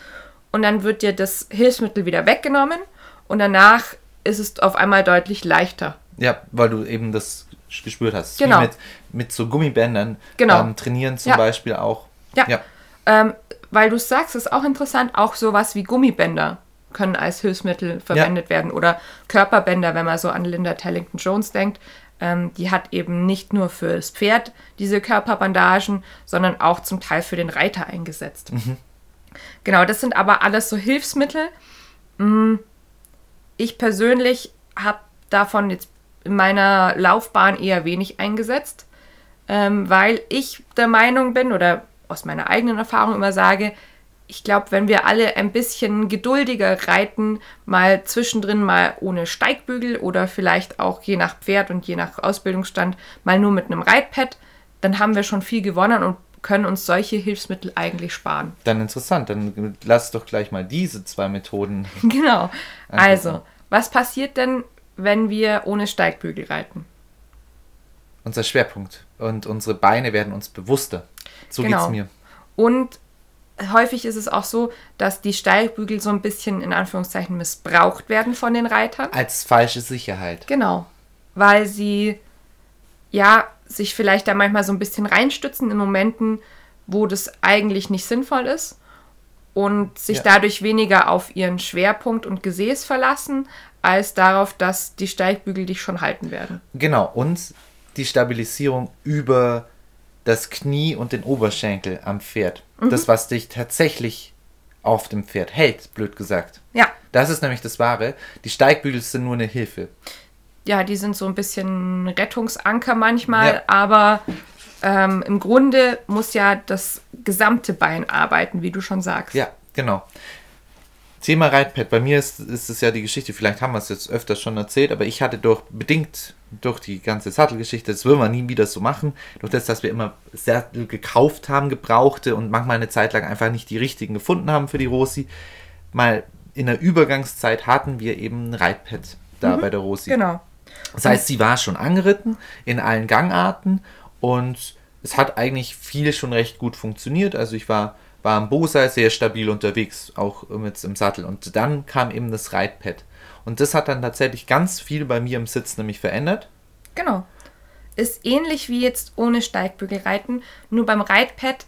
und dann wird dir das Hilfsmittel wieder weggenommen und danach ist es auf einmal deutlich leichter. Ja, weil du eben das gespürt hast. Genau. Mit, mit so Gummibändern Genau. ähm, trainieren zum Ja. Beispiel auch. Ja. ja. Ähm, weil du es sagst, ist auch interessant, auch sowas wie Gummibänder können als Hilfsmittel verwendet werden oder Körperbänder, wenn man so an Linda Tellington Jones denkt. Ähm, die hat eben nicht nur fürs Pferd diese Körperbandagen, sondern auch zum Teil für den Reiter eingesetzt. Genau, das sind aber alles so Hilfsmittel. Mm, Ich persönlich habe davon jetzt in meiner Laufbahn eher wenig eingesetzt, ähm, weil ich der Meinung bin oder aus meiner eigenen Erfahrung immer sage, ich glaube, wenn wir alle ein bisschen geduldiger reiten, mal zwischendrin mal ohne Steigbügel oder vielleicht auch je nach Pferd und je nach Ausbildungsstand mal nur mit einem Reitpad, dann haben wir schon viel gewonnen und können uns solche Hilfsmittel eigentlich sparen. Dann interessant. Dann lass doch gleich mal diese zwei Methoden. Genau. Also, so. was passiert denn, wenn wir ohne Steigbügel reiten? Unser Schwerpunkt. Und unsere Beine werden uns bewusster. So Genau. geht's mir. Und häufig ist es auch so, dass die Steigbügel so ein bisschen in Anführungszeichen missbraucht werden von den Reitern. Als falsche Sicherheit. Genau. Weil sie ja sich vielleicht da manchmal so ein bisschen reinstützen in Momenten, wo das eigentlich nicht sinnvoll ist und sich Ja. dadurch weniger auf ihren Schwerpunkt und Gesäß verlassen, als darauf, dass die Steigbügel dich schon halten werden. Genau. Und die Stabilisierung über das Knie und den Oberschenkel am Pferd. Mhm. Das, was dich tatsächlich auf dem Pferd hält, blöd gesagt. Ja, Das ist nämlich das Wahre. Die Steigbügel sind nur eine Hilfe. ja, die sind so ein bisschen Rettungsanker manchmal, Ja. aber ähm, im Grunde muss ja das gesamte Bein arbeiten, wie du schon sagst. Ja, genau. Thema Reitpad. Bei mir ist, ist es ja die Geschichte, vielleicht haben wir es jetzt öfters schon erzählt, aber ich hatte durch, bedingt durch die ganze Sattelgeschichte, das will man nie wieder so machen, durch das, dass wir immer Sättel gekauft haben, gebrauchte und manchmal eine Zeit lang einfach nicht die richtigen gefunden haben für die Rosi, mal in der Übergangszeit hatten wir eben ein Reitpad da bei der Rosi. Genau. Das heißt, sie war schon angeritten in allen Gangarten und es hat eigentlich viel schon recht gut funktioniert. Also ich war, war am Bosei sehr stabil unterwegs, auch mit im Sattel. Und dann kam eben das Reitpad. Und das hat dann tatsächlich ganz viel bei mir im Sitz nämlich verändert. Genau. Ist ähnlich wie jetzt ohne Steigbügel reiten, nur beim Reitpad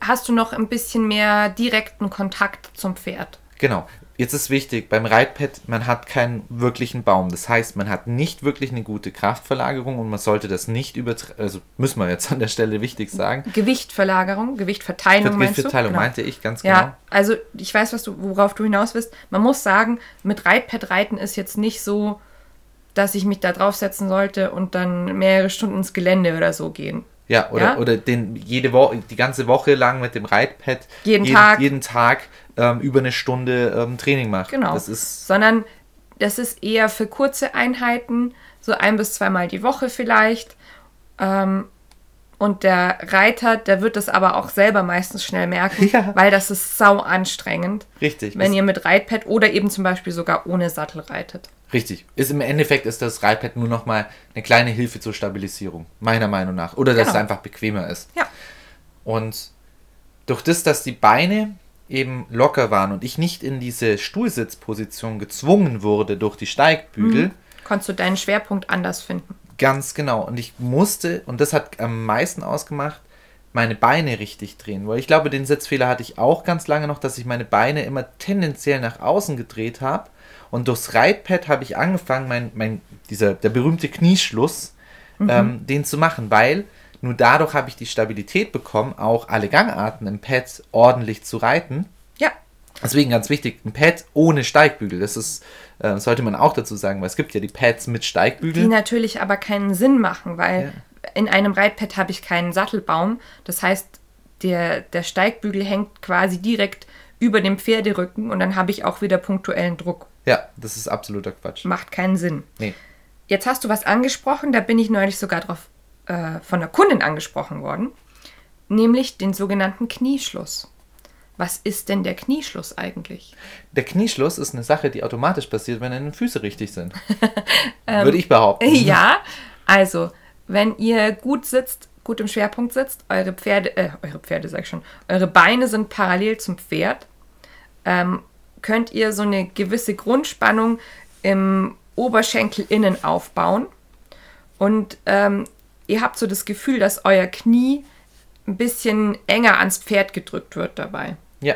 hast du noch ein bisschen mehr direkten Kontakt zum Pferd. Genau. Jetzt ist wichtig, beim Reitpad, man hat keinen wirklichen Baum. Das heißt, man hat nicht wirklich eine gute Kraftverlagerung und man sollte das nicht übertreiben. Also müssen wir jetzt an der Stelle wichtig sagen. Gewichtverlagerung, Gewichtverteilung meinst du? Verteilung Genau. meinte ich ganz genau. Ja, also ich weiß, was du, worauf du hinaus willst. Man muss sagen, mit Reitpad reiten ist jetzt nicht so, dass ich mich da draufsetzen sollte und dann mehrere Stunden ins Gelände oder so gehen. Ja, oder, Ja? oder den, jede Woche, die ganze Woche lang mit dem Reitpad Jeden jeden, Tag. jeden Tag ähm, über eine Stunde ähm, Training macht. Genau. Das ist Sondern das ist eher für kurze Einheiten, so ein bis zweimal die Woche vielleicht. Ähm, und der Reiter, der wird das aber auch selber meistens schnell merken, Ja. weil das ist sau anstrengend, richtig. wenn ihr mit Reitpad oder eben zum Beispiel sogar ohne Sattel reitet. richtig. Ist im Endeffekt ist das Reitpad nur noch mal eine kleine Hilfe zur Stabilisierung, meiner Meinung nach. Oder dass Genau. es einfach bequemer ist. Ja. Und durch das, dass die Beine eben locker waren und ich nicht in diese Stuhlsitzposition gezwungen wurde durch die Steigbügel, Konntest du deinen Schwerpunkt anders finden. Ganz genau. Und ich musste, und das hat am meisten ausgemacht, meine Beine richtig drehen. Weil ich glaube, den Sitzfehler hatte ich auch ganz lange noch, dass ich meine Beine immer tendenziell nach außen gedreht habe. Und durchs Reitpad habe ich angefangen, mein, mein, dieser, der berühmte Knieschluss, ähm, den zu machen, weil nur dadurch habe ich die Stabilität bekommen, auch alle Gangarten im Pad ordentlich zu reiten. Ja, Deswegen ganz wichtig, ein Pad ohne Steigbügel. Das ist, äh, sollte man auch dazu sagen, weil es gibt ja die Pads mit die Steigbügel. natürlich aber keinen Sinn machen, weil in einem Reitpad habe ich keinen Sattelbaum. Das heißt, der, der Steigbügel hängt quasi direkt über dem Pferderücken und dann habe ich auch wieder punktuellen Druck. Ja, das ist absoluter Quatsch. Macht keinen Sinn. Nee. Jetzt hast du was angesprochen, da bin ich neulich sogar drauf äh, von der Kundin angesprochen worden, nämlich den sogenannten Knieschluss. Was ist denn der Knieschluss eigentlich? Der Knieschluss ist eine Sache, die automatisch passiert, wenn deine Füße richtig sind. Würde ich behaupten. Ja, also, wenn ihr gut sitzt, gut im Schwerpunkt sitzt, eure Pferde, äh, eure Pferde sag ich schon, eure Beine sind parallel zum Pferd, ähm, könnt ihr so eine gewisse Grundspannung im Oberschenkel innen aufbauen. Und ähm, ihr habt so das Gefühl, dass euer Knie ein bisschen enger ans Pferd gedrückt wird dabei. Ja,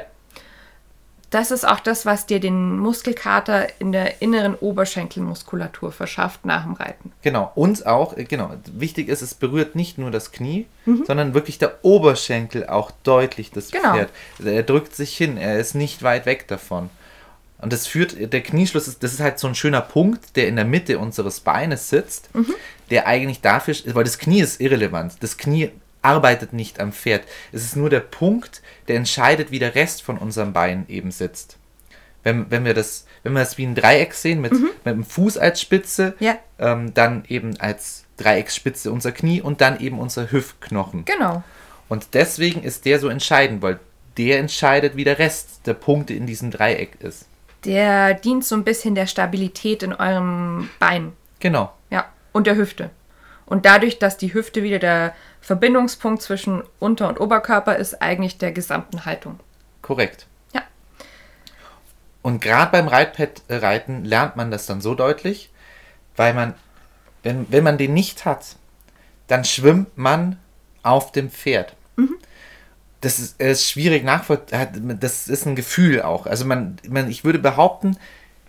Das ist auch das, was dir den Muskelkater in der inneren Oberschenkelmuskulatur verschafft nach dem Reiten. genau. Und auch, äh, genau, wichtig ist, es berührt nicht nur das Knie, Mhm. sondern wirklich der Oberschenkel auch deutlich das Genau. Pferd. Er drückt sich hin, er ist nicht weit weg davon. Und das führt, der Knieschluss ist, das ist halt so ein schöner Punkt, der in der Mitte unseres Beines sitzt, Mhm. der eigentlich dafür, weil das Knie ist irrelevant. Das Knie arbeitet nicht am Pferd. Es ist nur der Punkt, der entscheidet, wie der Rest von unserem Bein eben sitzt. Wenn, wenn wir das, wenn wir das wie ein Dreieck sehen, mit, mit dem Fuß als Spitze, Mhm. Ja. ähm, dann eben als Dreiecksspitze unser Knie und dann eben unser Hüftknochen. Genau. Und deswegen ist der so entscheidend, weil der entscheidet, wie der Rest der Punkte in diesem Dreieck ist. Der dient so ein bisschen der Stabilität in eurem Bein. Genau. Ja. Und der Hüfte. Und dadurch, dass die Hüfte wieder der Verbindungspunkt zwischen Unter- und Oberkörper ist, eigentlich der gesamten Haltung. Korrekt. Ja. Und gerade beim Reitpad-Reiten lernt man das dann so deutlich, weil man, wenn, wenn man den nicht hat, dann schwimmt man auf dem Pferd. Das ist, ist schwierig nachvollziehen. Das ist ein Gefühl auch. Also man, man, ich würde behaupten,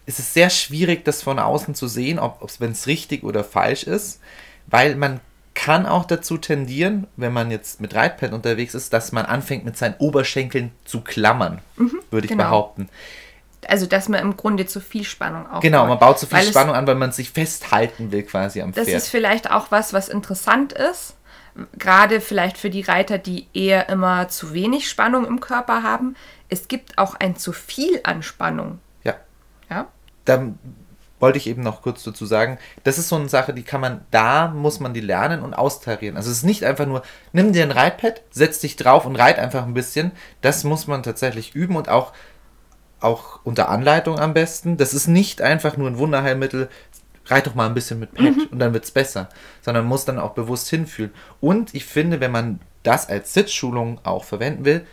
es ist sehr schwierig, das von außen zu sehen, ob es, wenn es richtig oder falsch ist, weil man kann auch dazu tendieren, wenn man jetzt mit Reitpad unterwegs ist, dass man anfängt mit seinen Oberschenkeln zu klammern, würde ich genau. behaupten. Also, dass man im Grunde zu viel Spannung aufbaut. Genau, man baut zu viel Weil es- Spannung an, weil man sich festhalten will quasi am Das Pferd. ist vielleicht auch was, was interessant ist. Gerade vielleicht für die Reiter, die eher immer zu wenig Spannung im Körper haben. Es gibt auch ein zu viel an Spannung. ja, Ja? da wollte ich eben noch kurz dazu sagen, das ist so eine Sache, die kann man, da muss man die lernen und austarieren. Also es ist nicht einfach nur, nimm dir ein Reitpad, setz dich drauf und reit einfach ein bisschen. Das muss man tatsächlich üben und auch, auch unter Anleitung am besten. Das ist nicht einfach nur ein Wunderheilmittel, reit doch mal ein bisschen mit Pad und dann wird es besser, sondern muss dann auch bewusst hinfühlen. Und ich finde, wenn man das als Sitzschulung auch verwenden will,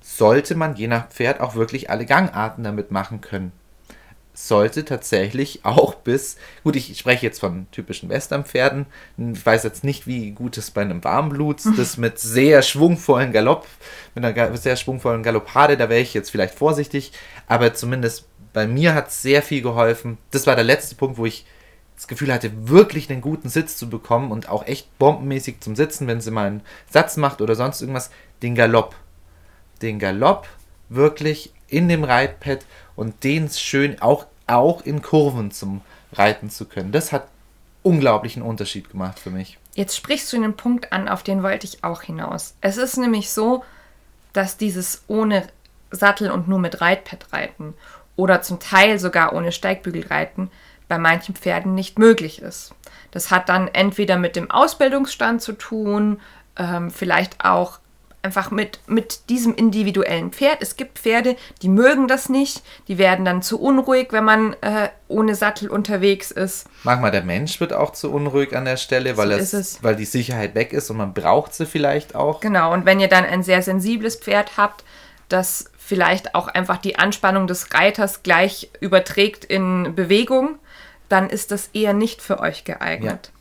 sollte man je nach Pferd auch wirklich alle Gangarten damit machen können. Sollte tatsächlich auch bis, gut, ich spreche jetzt von typischen Westernpferden, ich weiß jetzt nicht, wie gut es bei einem Warmblut, das mit sehr schwungvollen Galopp, mit einer sehr schwungvollen Galoppade, da wäre ich jetzt vielleicht vorsichtig, aber zumindest bei mir hat es sehr viel geholfen. Das war der letzte Punkt, wo ich das Gefühl hatte, wirklich einen guten Sitz zu bekommen und auch echt bombenmäßig zum Sitzen, wenn sie mal einen Satz macht oder sonst irgendwas, den Galopp. Den Galopp wirklich in dem Reitpad und den schön auch, auch in Kurven zum Reiten zu können. Das hat unglaublichen Unterschied gemacht für mich. Jetzt sprichst du einen Punkt an, auf den wollte ich auch hinaus. Es ist nämlich so, dass dieses ohne Sattel und nur mit Reitpad reiten oder zum Teil sogar ohne Steigbügel reiten bei manchen Pferden nicht möglich ist. Das hat dann entweder mit dem Ausbildungsstand zu tun, ähm, vielleicht auch einfach mit, mit diesem individuellen Pferd. Es gibt Pferde, die mögen das nicht, die werden dann zu unruhig, wenn man äh, ohne Sattel unterwegs ist. Manchmal der Mensch wird auch zu unruhig an der Stelle, weil, So es, ist es. weil die Sicherheit weg ist und man braucht sie vielleicht auch. Genau, und wenn ihr dann ein sehr sensibles Pferd habt, das vielleicht auch einfach die Anspannung des Reiters gleich überträgt in Bewegung, dann ist das eher nicht für euch geeignet.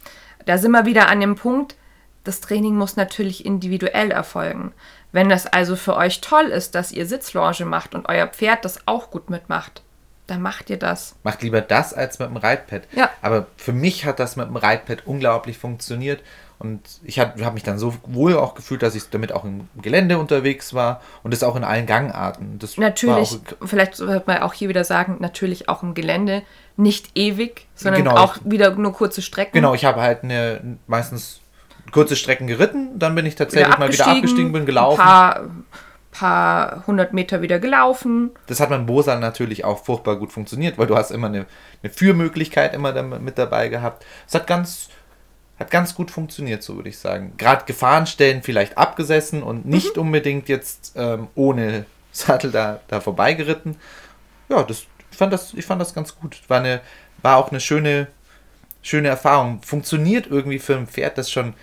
Da sind wir wieder an dem Punkt, das Training muss natürlich individuell erfolgen. Wenn das also für euch toll ist, dass ihr Sitzlounge macht und euer Pferd das auch gut mitmacht, dann macht ihr das. Macht lieber das als mit dem Reitpad. Ja. Aber für mich hat das mit dem Reitpad unglaublich funktioniert. Und ich habe hab mich dann so wohl auch gefühlt, dass ich damit auch im Gelände unterwegs war und das auch in allen Gangarten. Das Natürlich, auch, vielleicht sollte man auch hier wieder sagen, natürlich auch im Gelände, nicht ewig, sondern Genau, auch wieder nur kurze Strecken. genau, ich habe halt eine meistens kurze Strecken geritten, dann bin ich tatsächlich mal wieder abgestiegen, bin gelaufen. Ein paar, paar hundert Meter wieder gelaufen. Das hat beim Bosa natürlich auch furchtbar gut funktioniert, weil du hast immer eine, eine Führmöglichkeit immer mit dabei gehabt. Es hat ganz, hat ganz gut funktioniert, so würde ich sagen. Gerade Gefahrenstellen vielleicht abgesessen und nicht mhm. unbedingt jetzt ähm, ohne Sattel da, da vorbeigeritten. Ja, das, ich, fand das, ich fand das ganz gut. War, eine, war auch eine schöne, schöne Erfahrung. Funktioniert irgendwie für ein Pferd, das schon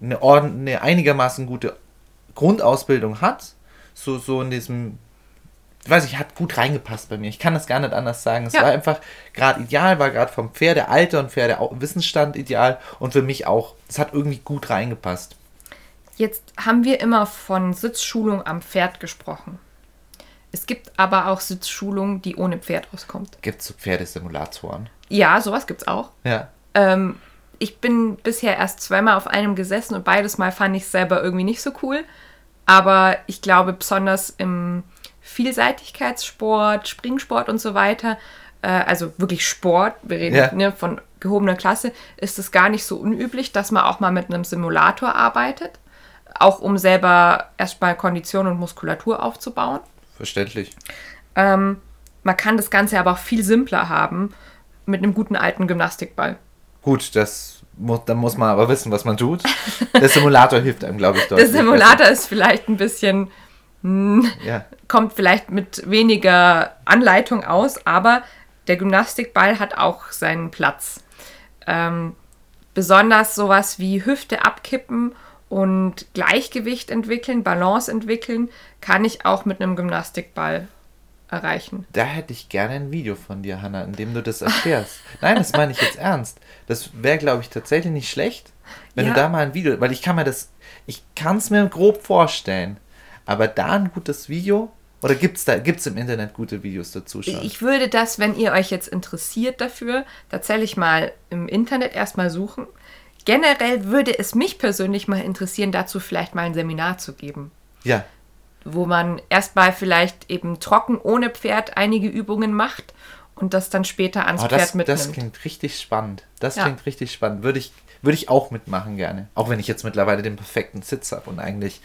eine, eine einigermaßen gute Grundausbildung hat. So, so in diesem weiß ich, hat gut reingepasst bei mir. Ich kann das gar nicht anders sagen. Es ja. war einfach gerade ideal, war gerade vom Pferdealter und Pferdewissensstand ideal und für mich auch. Es hat irgendwie gut reingepasst. Jetzt haben wir immer von Sitzschulung am Pferd gesprochen. Es gibt aber auch Sitzschulungen, die ohne Pferd auskommt. Gibt es so Pferdesimulatoren? Ja, sowas gibt es auch. Ja. Ähm, ich bin bisher erst zweimal auf einem gesessen und beides Mal fand ich es selber irgendwie nicht so cool. Aber ich glaube, besonders im Vielseitigkeitssport, Springsport und so weiter, äh, also wirklich Sport, wir reden ja. ne, von gehobener Klasse, ist es gar nicht so unüblich, dass man auch mal mit einem Simulator arbeitet. Auch um selber erstmal Kondition und Muskulatur aufzubauen. Verständlich. Ähm, man kann das Ganze aber auch viel simpler haben mit einem guten alten Gymnastikball. Gut, das muss, dann muss man aber wissen, was man tut. Der Simulator hilft einem, glaube ich, deutlich. Der Simulator besser. ist vielleicht ein bisschen, ja. kommt vielleicht mit weniger Anleitung aus, aber der Gymnastikball hat auch seinen Platz. Ähm, besonders sowas wie Hüfte abkippen und Gleichgewicht entwickeln, Balance entwickeln, kann ich auch mit einem Gymnastikball erreichen. Da hätte ich gerne ein Video von dir, Hanna, in dem du das erklärst. Nein, das meine ich jetzt ernst. Das wäre, glaube ich, tatsächlich nicht schlecht, wenn ja. du da mal ein Video, weil ich kann mir das, ich kann es mir grob vorstellen, aber da ein gutes Video, oder gibt es da, gibt's im Internet gute Videos dazu schon? Ich würde das, wenn ihr euch jetzt interessiert dafür, tatsächlich mal im Internet erstmal suchen. Generell würde es mich persönlich mal interessieren, dazu vielleicht mal ein Seminar zu geben. Ja. Wo man erstmal vielleicht eben trocken ohne Pferd einige Übungen macht und das dann später ans oh, das, Pferd mitnimmt. Das klingt richtig spannend. Das ja. klingt richtig spannend. Würde ich, würde ich auch mitmachen gerne. Auch wenn ich jetzt mittlerweile den perfekten Sitz habe und eigentlich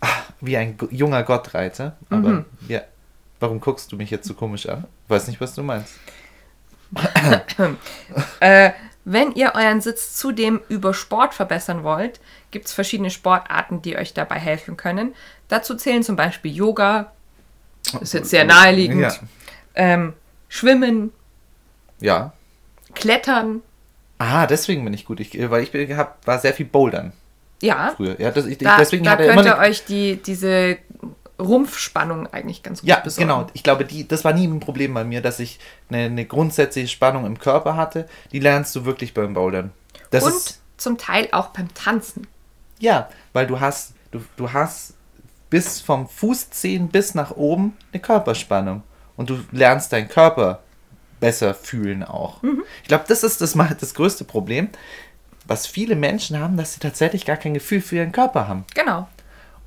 ach, wie ein junger Gott reite. Aber mhm. ja, warum guckst du mich jetzt so komisch an? Ich weiß nicht, was du meinst. äh, wenn ihr euren Sitz zudem über Sport verbessern wollt, gibt es verschiedene Sportarten, die euch dabei helfen können. Dazu zählen zum Beispiel Yoga, ist jetzt sehr naheliegend, ja. ähm, Schwimmen, ja. Klettern. Ah, deswegen bin ich gut, ich, weil ich hab, war sehr viel Bouldern. Ja. Früher. Ja, das, ich, da, deswegen da könnt ihr euch die, diese Rumpfspannung eigentlich ganz gut Ja, besorgen. genau. Ich glaube, die, das war nie ein Problem bei mir, dass ich eine, eine grundsätzliche Spannung im Körper hatte. Die lernst du wirklich beim Bouldern. Das Und ist, zum Teil auch beim Tanzen. Ja, weil du hast, du, du hast bis vom Fußzehen bis nach oben eine Körperspannung. Und du lernst deinen Körper besser fühlen auch. Mhm. Ich glaube, das ist das, das größte Problem, was viele Menschen haben, dass sie tatsächlich gar kein Gefühl für ihren Körper haben. Genau.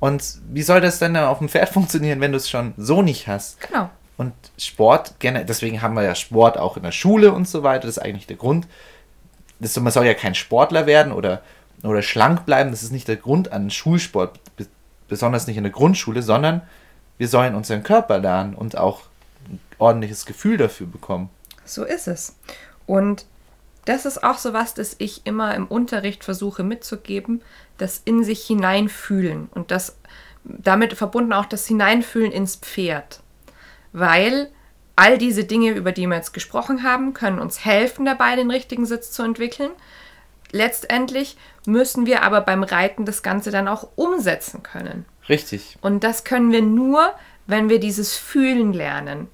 Und wie soll das denn auf dem Pferd funktionieren, wenn du es schon so nicht hast? Genau. Und Sport, deswegen haben wir ja Sport auch in der Schule und so weiter, das ist eigentlich der Grund. Das, man soll ja kein Sportler werden oder, oder schlank bleiben, das ist nicht der Grund an Schulsport, besonders nicht in der Grundschule, sondern wir sollen unseren Körper lernen und auch ein ordentliches Gefühl dafür bekommen. So ist es. Und das ist auch so was, das ich immer im Unterricht versuche mitzugeben, das in sich hineinfühlen und das damit verbunden auch das Hineinfühlen ins Pferd. Weil all diese Dinge, über die wir jetzt gesprochen haben, können uns helfen dabei, den richtigen Sitz zu entwickeln. Letztendlich müssen wir aber beim Reiten das Ganze dann auch umsetzen können. Richtig. Und das können wir nur, wenn wir dieses Fühlen lernen.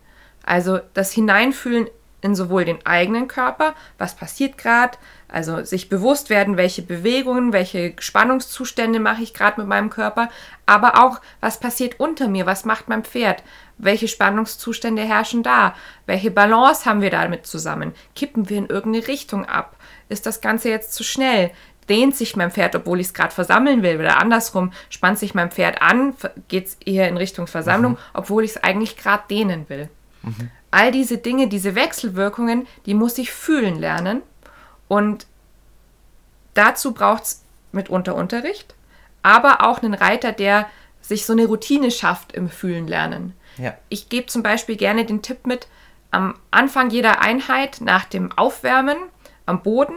Also das Hineinfühlen in sowohl den eigenen Körper, was passiert gerade, also sich bewusst werden, welche Bewegungen, welche Spannungszustände mache ich gerade mit meinem Körper, aber auch, was passiert unter mir, was macht mein Pferd, welche Spannungszustände herrschen da, welche Balance haben wir damit zusammen, kippen wir in irgendeine Richtung ab, ist das Ganze jetzt zu schnell, dehnt sich mein Pferd, obwohl ich es gerade versammeln will, oder andersrum, spannt sich mein Pferd an, geht es eher in Richtung Versammlung, mhm. obwohl ich es eigentlich gerade dehnen will. Mhm all diese Dinge, diese Wechselwirkungen, die muss ich fühlen lernen. Und dazu braucht es mitunter Unterricht, aber auch einen Reiter, der sich so eine Routine schafft im Fühlen lernen. Ja. Ich gebe zum Beispiel gerne den Tipp mit, am Anfang jeder Einheit nach dem Aufwärmen am Boden,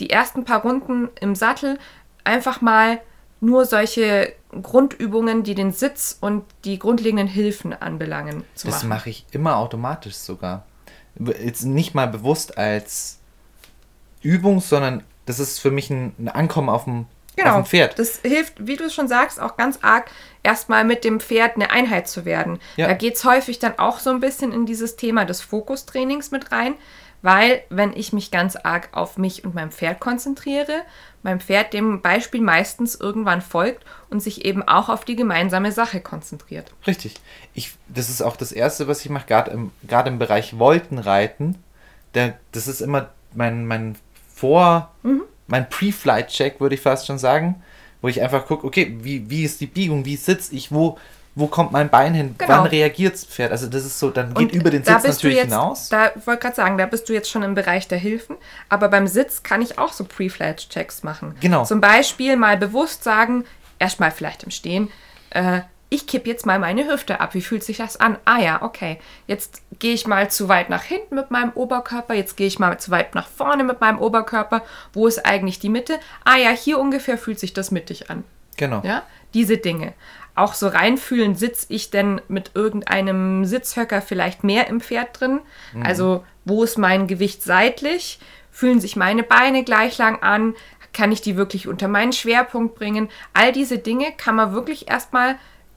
die ersten paar Runden im Sattel, einfach mal nur solche Grundübungen, die den Sitz und die grundlegenden Hilfen anbelangen, zu das machen. Das mache ich immer automatisch sogar. Jetzt nicht mal bewusst als Übung, sondern das ist für mich ein, ein Ankommen auf dem, genau, auf dem Pferd. Das hilft, wie du es schon sagst, auch ganz arg, erstmal mit dem Pferd eine Einheit zu werden. Ja. Da geht es häufig dann auch so ein bisschen in dieses Thema des Fokustrainings mit rein, weil wenn ich mich ganz arg auf mich und mein Pferd konzentriere, mein Pferd dem Beispiel meistens irgendwann folgt und sich eben auch auf die gemeinsame Sache konzentriert. Richtig. Ich, das ist auch das Erste, was ich mache, gerade im, gerade im Bereich Woltenreiten. Der, das ist immer mein, mein Vor, mhm. mein Pre-Flight-Check, würde ich fast schon sagen, wo ich einfach gucke, okay, wie, wie ist die Biegung, wie sitze ich, wo, wo kommt mein Bein hin, genau. wann reagiert das Pferd. Also das ist so, dann geht und über den Sitz natürlich jetzt, hinaus. Da wollte gerade sagen, da bist du jetzt schon im Bereich der Hilfen, aber beim Sitz kann ich auch so Pre-Flight-Checks machen. Genau. Zum Beispiel mal bewusst sagen, erstmal vielleicht im Stehen, äh, ich kippe jetzt mal meine Hüfte ab. Wie fühlt sich das an? Ah ja, okay. Jetzt gehe ich mal zu weit nach hinten mit meinem Oberkörper. Jetzt gehe ich mal zu weit nach vorne mit meinem Oberkörper. Wo ist eigentlich die Mitte? Ah ja, hier ungefähr fühlt sich das mittig an. Genau. Ja, diese Dinge. Auch so reinfühlen, sitze ich denn mit irgendeinem Sitzhöcker vielleicht mehr im Pferd drin? Mhm. Also, wo ist mein Gewicht seitlich? Fühlen sich meine Beine gleich lang an? Kann ich die wirklich unter meinen Schwerpunkt bringen? All diese Dinge kann man wirklich erstmal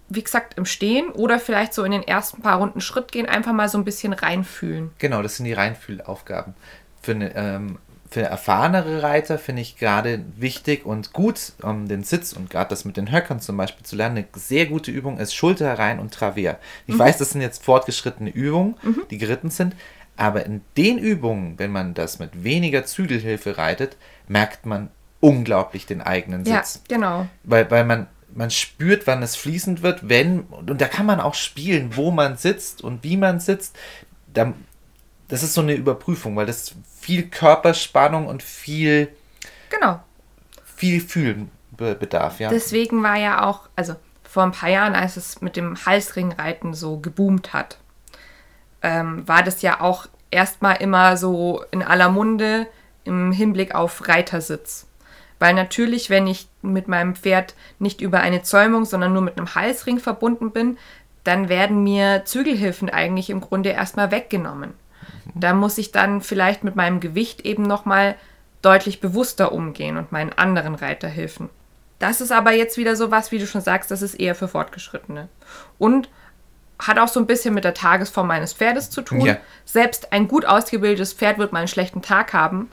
wie gesagt, im Stehen oder vielleicht so in den ersten paar Runden Schritt gehen, einfach mal so ein bisschen reinfühlen. Genau, das sind die Reinfühlaufgaben. Für eine, ähm, für erfahrenere Reiter finde ich gerade wichtig und gut, um den Sitz und gerade das mit den Höckern zum Beispiel zu lernen, eine sehr gute Übung ist Schulter herein und Travers. Ich mhm. weiß, das sind jetzt fortgeschrittene Übungen, mhm. die geritten sind, aber in den Übungen, wenn man das mit weniger Zügelhilfe reitet, merkt man unglaublich den eigenen Sitz. Ja, genau. Weil, weil man man spürt, wann es fließend wird, wenn, und da kann man auch spielen, wo man sitzt und wie man sitzt. Da, das ist so eine Überprüfung, weil das viel Körperspannung und viel, genau. viel Fühlen bedarf, ja. Deswegen war ja auch, also vor ein paar Jahren, als es mit dem Halsringreiten so geboomt hat, ähm, war das ja auch erstmal immer so in aller Munde im Hinblick auf Reitersitz. Weil natürlich, wenn ich mit meinem Pferd nicht über eine Zäumung, sondern nur mit einem Halsring verbunden bin, dann werden mir Zügelhilfen eigentlich im Grunde erstmal weggenommen. Da muss ich dann vielleicht mit meinem Gewicht eben nochmal deutlich bewusster umgehen und meinen anderen Reiterhilfen. Das ist aber jetzt wieder so was, wie du schon sagst, das ist eher für Fortgeschrittene. Und hat auch so ein bisschen mit der Tagesform meines Pferdes zu tun. Ja. Selbst ein gut ausgebildetes Pferd wird mal einen schlechten Tag haben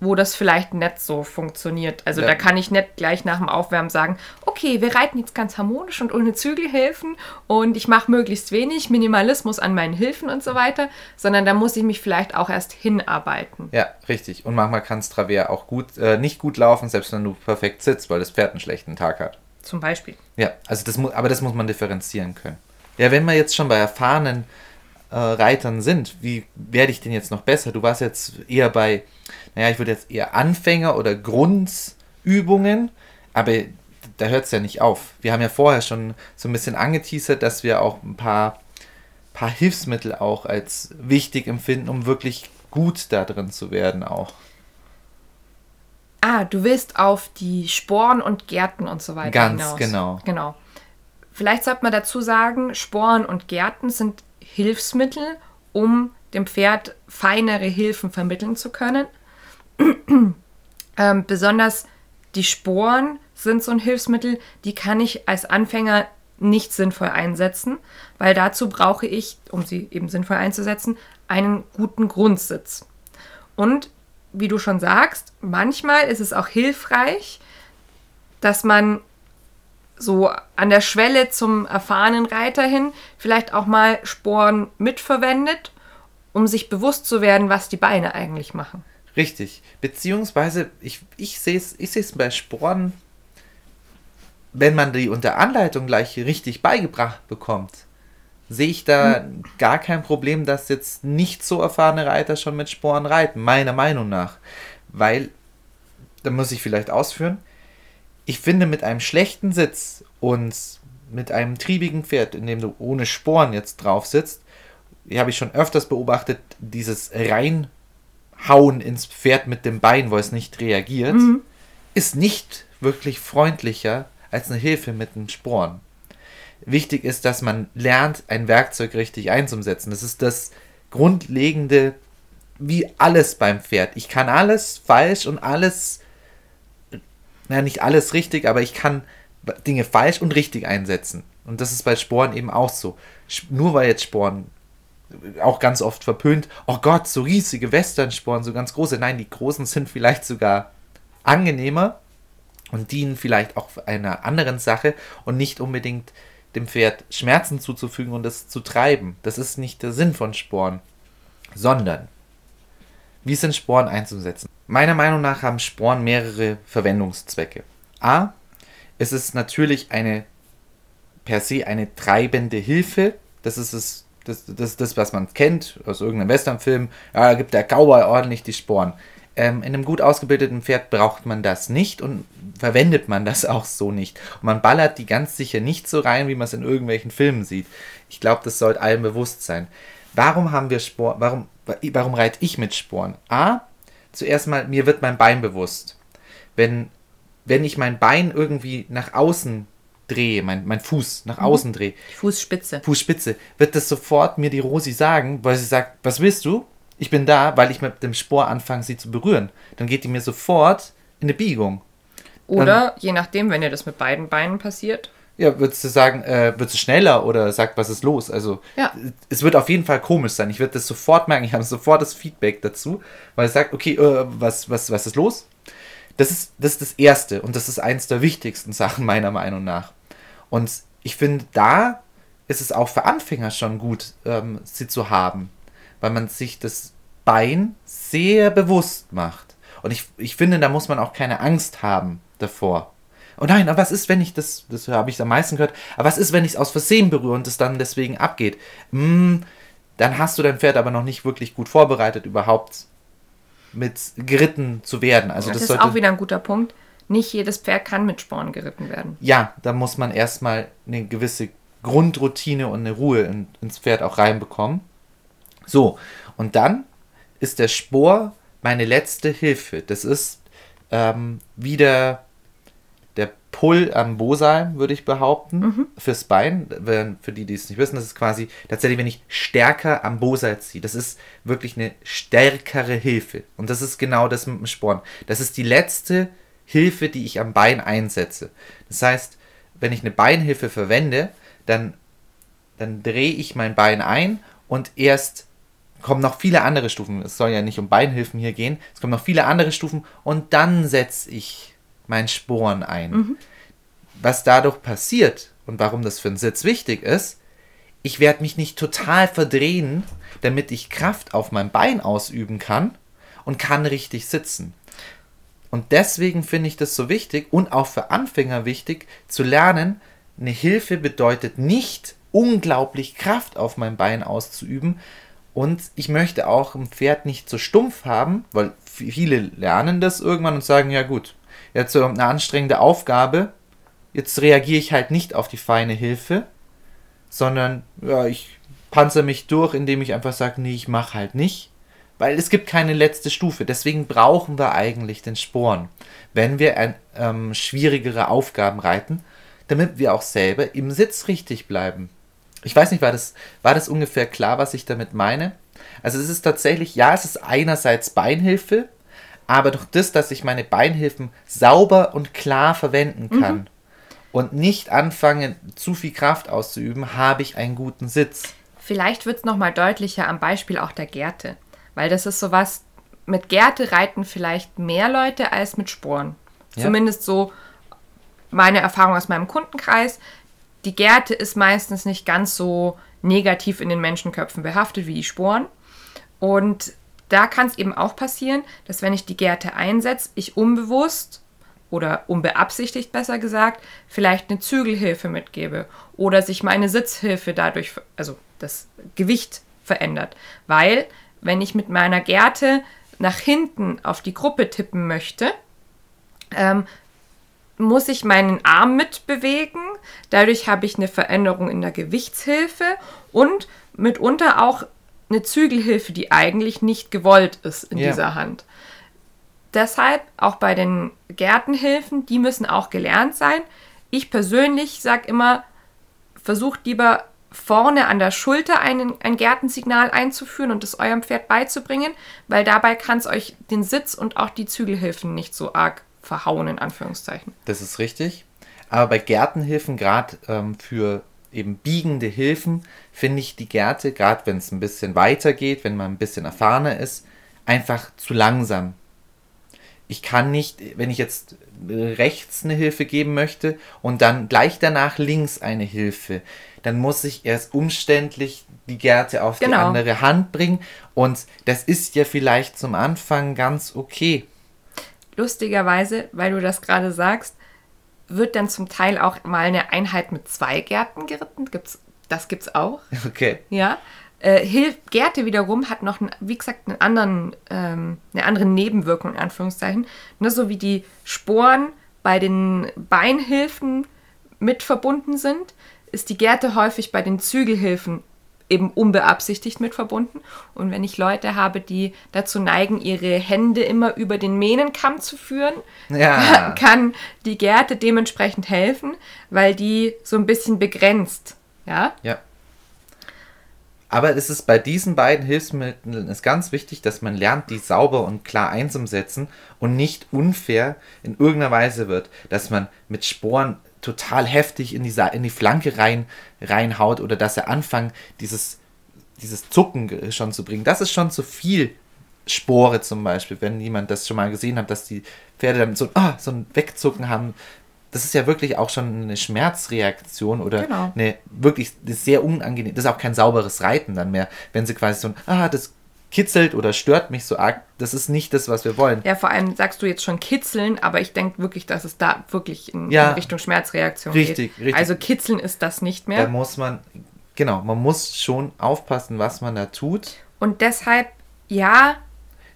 wo das vielleicht nicht so funktioniert. Also ja. da kann ich nicht gleich nach dem Aufwärmen sagen, okay, wir reiten jetzt ganz harmonisch und ohne Zügelhilfen und ich mache möglichst wenig Minimalismus an meinen Hilfen und so weiter, sondern da muss ich mich vielleicht auch erst hinarbeiten. Ja, richtig. Und manchmal kann es Travers auch gut, äh, nicht gut laufen, selbst wenn du perfekt sitzt, weil das Pferd einen schlechten Tag hat. Zum Beispiel. Ja, also das muss, aber das muss man differenzieren können. Ja, wenn wir jetzt schon bei erfahrenen äh, Reitern sind, wie werde ich denn jetzt noch besser? Du warst jetzt eher bei naja, ich würde jetzt eher Anfänger oder Grundübungen, aber da hört es ja nicht auf. Wir haben ja vorher schon so ein bisschen angeteasert, dass wir auch ein paar, paar Hilfsmittel auch als wichtig empfinden, um wirklich gut da drin zu werden auch. Ah, du willst auf die Sporen und Gärten und so weiter Ganz hinaus. genau. Genau. Vielleicht sollte man dazu sagen, Sporen und Gärten sind Hilfsmittel, um dem Pferd feinere Hilfen vermitteln zu können. ähm, besonders die Sporen sind so ein Hilfsmittel, die kann ich als Anfänger nicht sinnvoll einsetzen, weil dazu brauche ich, um sie eben sinnvoll einzusetzen, einen guten Grundsitz. Und wie du schon sagst, manchmal ist es auch hilfreich, dass man so an der Schwelle zum erfahrenen Reiter hin vielleicht auch mal Sporen mitverwendet, um sich bewusst zu werden, was die Beine eigentlich machen. Richtig. Beziehungsweise, ich, ich sehe es ich bei Sporen, wenn man die unter Anleitung gleich richtig beigebracht bekommt, sehe ich da hm. gar kein Problem, dass jetzt nicht so erfahrene Reiter schon mit Sporen reiten, meiner Meinung nach. Weil, da muss ich vielleicht ausführen, ich finde, mit einem schlechten Sitz und mit einem triebigen Pferd, in dem du ohne Sporen jetzt drauf sitzt, habe ich schon öfters beobachtet, dieses Reinhauen ins Pferd mit dem Bein, wo es nicht reagiert, mhm. ist nicht wirklich freundlicher als eine Hilfe mit den Sporen. Wichtig ist, dass man lernt, ein Werkzeug richtig einzusetzen. Das ist das grundlegende, wie alles beim Pferd. Ich kann alles falsch und alles naja, nicht alles richtig, aber ich kann Dinge falsch und richtig einsetzen. Und das ist bei Sporen eben auch so. Nur weil jetzt Sporen auch ganz oft verpönt, oh Gott, so riesige Western-Sporen, so ganz große. Nein, die großen sind vielleicht sogar angenehmer und dienen vielleicht auch einer anderen Sache und nicht unbedingt dem Pferd Schmerzen zuzufügen und es zu treiben. Das ist nicht der Sinn von Sporen, sondern wie sind Sporen einzusetzen? Meiner Meinung nach haben Sporen mehrere Verwendungszwecke. A. Es ist natürlich eine per se eine treibende Hilfe. Das ist es, das, das, das was man kennt aus irgendeinem Westernfilm. Ja, da gibt der Cowboy ordentlich die Sporen. Ähm, in einem gut ausgebildeten Pferd braucht man das nicht und verwendet man das auch so nicht. Und man ballert die ganz sicher nicht so rein, wie man es in irgendwelchen Filmen sieht. Ich glaube, das sollte allen bewusst sein. Warum haben wir Sporen? Warum, warum reite ich mit Sporen? A, zuerst mal, mir wird mein Bein bewusst. Wenn, wenn ich mein Bein irgendwie nach außen drehe, mein, mein Fuß nach mhm. außen drehe. Fußspitze. Fußspitze, wird das sofort mir die Rosi sagen, weil sie sagt, was willst du? Ich bin da, weil ich mit dem Spor anfange, sie zu berühren. Dann geht die mir sofort in eine Biegung. Oder, Dann, je nachdem, wenn dir das mit beiden Beinen passiert, ja, würdest du sagen, äh, wird sie schneller oder sagt, was ist los? Also, ja. es wird auf jeden Fall komisch sein. Ich werde das sofort merken. Ich habe sofort das Feedback dazu, weil es sagt, okay, äh, was, was, was ist los? Das ist, das ist das Erste und das ist eins der wichtigsten Sachen meiner Meinung nach. Und ich finde, da ist es auch für Anfänger schon gut, ähm, sie zu haben, weil man sich das Bein sehr bewusst macht. Und ich, ich finde, da muss man auch keine Angst haben davor oh nein, aber was ist, wenn ich das, das habe ich am meisten gehört, aber was ist, wenn ich es aus Versehen berühre und es dann deswegen abgeht? Hm, dann hast du dein Pferd aber noch nicht wirklich gut vorbereitet, überhaupt mit geritten zu werden. Also das, das ist auch wieder ein guter Punkt. Nicht jedes Pferd kann mit Sporn geritten werden. Ja, da muss man erstmal eine gewisse Grundroutine und eine Ruhe in, ins Pferd auch reinbekommen. So, und dann ist der Spor meine letzte Hilfe. Das ist ähm, wieder Pull am Bosal, würde ich behaupten, mhm. fürs Bein. Für die, die es nicht wissen, das ist quasi tatsächlich, wenn ich stärker am Bosal ziehe. Das ist wirklich eine stärkere Hilfe. Und das ist genau das mit dem Sporn. Das ist die letzte Hilfe, die ich am Bein einsetze. Das heißt, wenn ich eine Beinhilfe verwende, dann, dann drehe ich mein Bein ein und erst kommen noch viele andere Stufen. Es soll ja nicht um Beinhilfen hier gehen. Es kommen noch viele andere Stufen und dann setze ich mein Sporen ein. Mhm. Was dadurch passiert und warum das für einen Sitz wichtig ist, ich werde mich nicht total verdrehen, damit ich Kraft auf mein Bein ausüben kann und kann richtig sitzen. Und deswegen finde ich das so wichtig und auch für Anfänger wichtig zu lernen, eine Hilfe bedeutet nicht unglaublich Kraft auf mein Bein auszuüben. Und ich möchte auch ein Pferd nicht so stumpf haben, weil viele lernen das irgendwann und sagen, ja gut, jetzt eine anstrengende Aufgabe, jetzt reagiere ich halt nicht auf die feine Hilfe, sondern ja, ich panzer mich durch, indem ich einfach sage, nee, ich mache halt nicht. Weil es gibt keine letzte Stufe. Deswegen brauchen wir eigentlich den Sporen, wenn wir ein, ähm, schwierigere Aufgaben reiten, damit wir auch selber im Sitz richtig bleiben. Ich weiß nicht, war das, war das ungefähr klar, was ich damit meine? Also es ist tatsächlich, ja, es ist einerseits Beinhilfe, aber durch das, dass ich meine Beinhilfen sauber und klar verwenden mhm. kann mhm. und nicht anfange, zu viel Kraft auszuüben, habe ich einen guten Sitz. Vielleicht wird es nochmal deutlicher am Beispiel auch der Gerte, weil das ist sowas, mit Gerte reiten vielleicht mehr Leute als mit Sporen. Ja. Zumindest so meine Erfahrung aus meinem Kundenkreis. Die Gerte ist meistens nicht ganz so negativ in den Menschenköpfen behaftet wie die Sporen. Und da kann es eben auch passieren, dass wenn ich die Gärte einsetze, ich unbewusst oder unbeabsichtigt besser gesagt, vielleicht eine Zügelhilfe mitgebe oder sich meine Sitzhilfe dadurch, also das Gewicht verändert. Weil, wenn ich mit meiner Gerte nach hinten auf die Gruppe tippen möchte, ähm, muss ich meinen Arm mitbewegen. Dadurch habe ich eine Veränderung in der Gewichtshilfe und mitunter auch eine Zügelhilfe, die eigentlich nicht gewollt ist in Ja. dieser Hand. Deshalb auch bei den Gärtenhilfen, die müssen auch gelernt sein. Ich persönlich sage immer, versucht lieber vorne an der Schulter einen, ein Gärtensignal einzuführen und es eurem Pferd beizubringen, weil dabei kann es euch den Sitz und auch die Zügelhilfen nicht so arg verhauen, in Anführungszeichen. Das ist richtig. Aber bei Gärtenhilfen, gerade ähm, für eben biegende Hilfen, finde ich die Gärte, gerade wenn es ein bisschen weiter geht, wenn man ein bisschen erfahrener ist, einfach zu langsam. Ich kann nicht, wenn ich jetzt rechts eine Hilfe geben möchte und dann gleich danach links eine Hilfe, dann muss ich erst umständlich die Gärte auf die Genau. andere Hand bringen und das ist ja vielleicht zum Anfang ganz okay. Lustigerweise, weil du das gerade sagst, wird dann zum Teil auch mal eine Einheit mit zwei Gärten geritten. Gibt's, das gibt's auch. Okay. Ja. Äh, Gärte wiederum hat noch, einen, wie gesagt, einen anderen, ähm, eine andere Nebenwirkung, in Anführungszeichen. Ne, so wie die Sporen bei den Beinhilfen mit verbunden sind, ist die Gärte häufig bei den Zügelhilfen eben unbeabsichtigt mit verbunden. Und wenn ich Leute habe, die dazu neigen, ihre Hände immer über den Mähnenkamm zu führen, Ja. kann die Gärte dementsprechend helfen, weil die so ein bisschen begrenzt. Ja, Ja. Aber es ist bei diesen beiden Hilfsmitteln ist ganz wichtig, dass man lernt, die sauber und klar einzusetzen und nicht unfair in irgendeiner Weise wird, dass man mit Sporen total heftig in die, Sa- in die Flanke rein, reinhaut oder dass er anfängt, dieses, dieses Zucken schon zu bringen. Das ist schon zu viel Spore zum Beispiel, wenn jemand das schon mal gesehen hat, dass die Pferde dann so, ah, so ein Wegzucken haben. Das ist ja wirklich auch schon eine Schmerzreaktion oder Genau. eine wirklich ist sehr unangenehm. Das ist auch kein sauberes Reiten dann mehr, wenn sie quasi so ein, ah, das kitzelt oder stört mich so arg. Das ist nicht das, was wir wollen. Ja, vor allem sagst du jetzt schon kitzeln, aber ich denke wirklich, dass es da wirklich in, Ja. in Richtung Schmerzreaktion Richtig, geht. richtig. Also kitzeln ist das nicht Da mehr. muss man, genau, man muss schon aufpassen, was man da tut. Und deshalb, ja,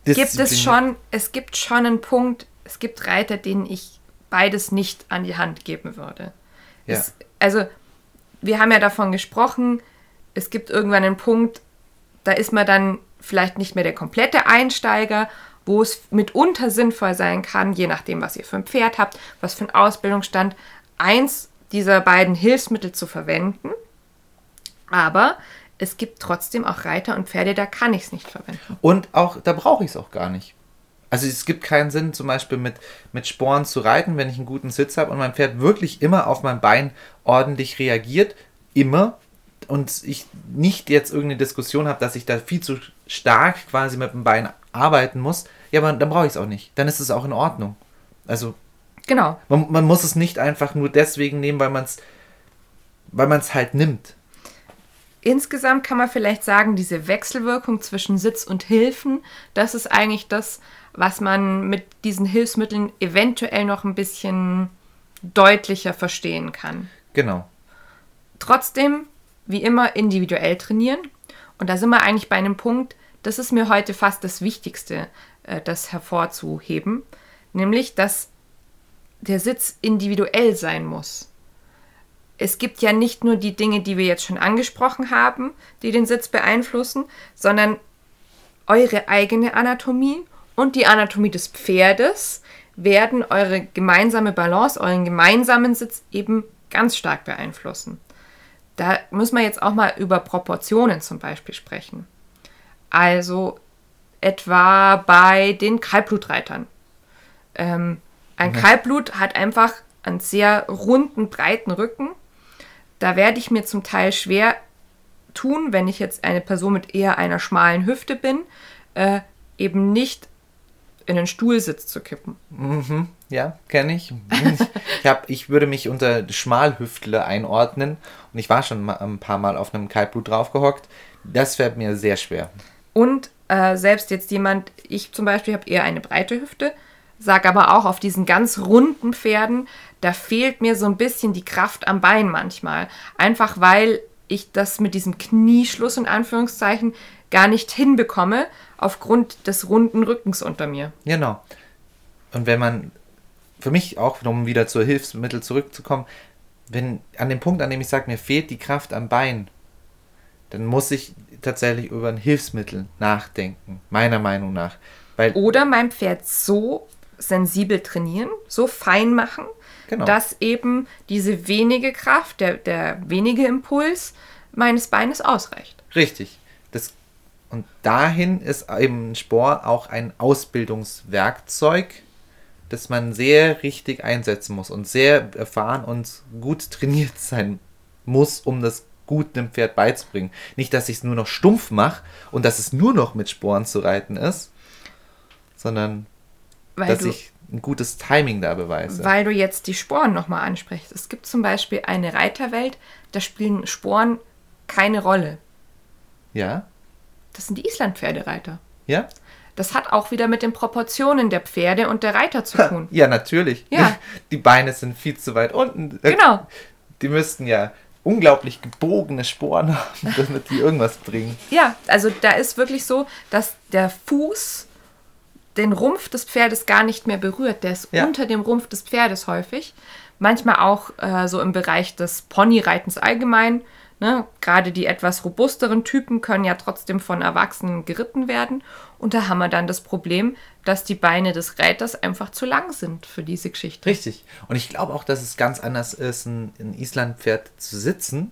gibt Disziplin- es schon, es gibt schon einen Punkt, es gibt Reiter, denen ich beides nicht an die Hand geben würde. Ja. Es, also, wir haben ja davon gesprochen, es gibt irgendwann einen Punkt, da ist man dann vielleicht nicht mehr der komplette Einsteiger, wo es mitunter sinnvoll sein kann, je nachdem, was ihr für ein Pferd habt, was für einen Ausbildungsstand, eins dieser beiden Hilfsmittel zu verwenden. Aber es gibt trotzdem auch Reiter und Pferde, da kann ich es nicht verwenden. Und auch, da brauche ich es auch gar nicht. Also es gibt keinen Sinn, zum Beispiel mit, mit Sporen zu reiten, wenn ich einen guten Sitz habe und mein Pferd wirklich immer auf mein Bein ordentlich reagiert. Immer. Und ich nicht jetzt irgendeine Diskussion habe, dass ich da viel zu stark quasi mit dem Bein arbeiten muss. Ja, aber dann brauche ich es auch nicht. Dann ist es auch in Ordnung. Also Genau. man, man muss es nicht einfach nur deswegen nehmen, weil man es weil man es halt nimmt. Insgesamt kann man vielleicht sagen, diese Wechselwirkung zwischen Sitz und Hilfen, das ist eigentlich das, was man mit diesen Hilfsmitteln eventuell noch ein bisschen deutlicher verstehen kann. Genau. Trotzdem, wie immer, individuell trainieren. Und da sind wir eigentlich bei einem Punkt, das ist mir heute fast das Wichtigste, äh, das hervorzuheben, nämlich, dass der Sitz individuell sein muss. Es gibt ja nicht nur die Dinge, die wir jetzt schon angesprochen haben, die den Sitz beeinflussen, sondern eure eigene Anatomie und die Anatomie des Pferdes werden eure gemeinsame Balance, euren gemeinsamen Sitz eben ganz stark beeinflussen. Da müssen wir jetzt auch mal über Proportionen zum Beispiel sprechen. Also etwa bei den Kaltblutreitern. Ähm, ein Kaltblut hat einfach einen sehr runden, breiten Rücken. Da werde ich mir zum Teil schwer tun, wenn ich jetzt eine Person mit eher einer schmalen Hüfte bin, äh, eben nicht in den Stuhlsitz zu kippen. Ja, kenne ich. ich, hab, ich würde mich unter Schmalhüftler einordnen und ich war schon ein paar Mal auf einem Kaltblut draufgehockt. Das fällt mir sehr schwer. Und äh, selbst jetzt jemand, ich zum Beispiel habe eher eine breite Hüfte, sage aber auch auf diesen ganz runden Pferden, da fehlt mir so ein bisschen die Kraft am Bein manchmal. Einfach weil ich das mit diesem Knieschluss in Anführungszeichen gar nicht hinbekomme, aufgrund des runden Rückens unter mir. Genau. Und wenn man für mich auch, um wieder zur Hilfsmittel zurückzukommen, wenn an dem Punkt, an dem ich sage, mir fehlt die Kraft am Bein, dann muss ich tatsächlich über ein Hilfsmittel nachdenken, meiner Meinung nach. Weil Oder mein Pferd so sensibel trainieren, so fein machen, Genau. dass eben diese wenige Kraft, der, der wenige Impuls meines Beines ausreicht. Richtig. Das, und dahin ist eben ein Spor auch ein Ausbildungswerkzeug, das man sehr richtig einsetzen muss und sehr erfahren und gut trainiert sein muss, um das gut einem Pferd beizubringen. Nicht, dass ich es nur noch stumpf mache und dass es nur noch mit Sporen zu reiten ist, sondern Weil dass ich ein gutes Timing da beweise. weil du jetzt die Sporen nochmal ansprichst. Es gibt zum Beispiel eine Reiterwelt, da spielen Sporen keine Rolle. ja? Das sind die Islandpferdereiter. Ja? Das hat auch wieder mit den Proportionen der Pferde und der Reiter zu tun. Ja, natürlich. Ja. Die Beine sind viel zu weit unten. Genau. Die müssten ja unglaublich gebogene Sporen haben, damit die irgendwas bringen. Ja, also da ist wirklich so, dass der Fuß den Rumpf des Pferdes gar nicht mehr berührt. Der ist Ja. unter dem Rumpf des Pferdes häufig. Manchmal auch äh, so im Bereich des Ponyreitens allgemein. Ne? Gerade die etwas robusteren Typen können ja trotzdem von Erwachsenen geritten werden. Und da haben wir dann das Problem, dass die Beine des Reiters einfach zu lang sind für diese Geschichte. Richtig. Und ich glaube auch, dass es ganz anders ist, ein, ein Islandpferd zu sitzen.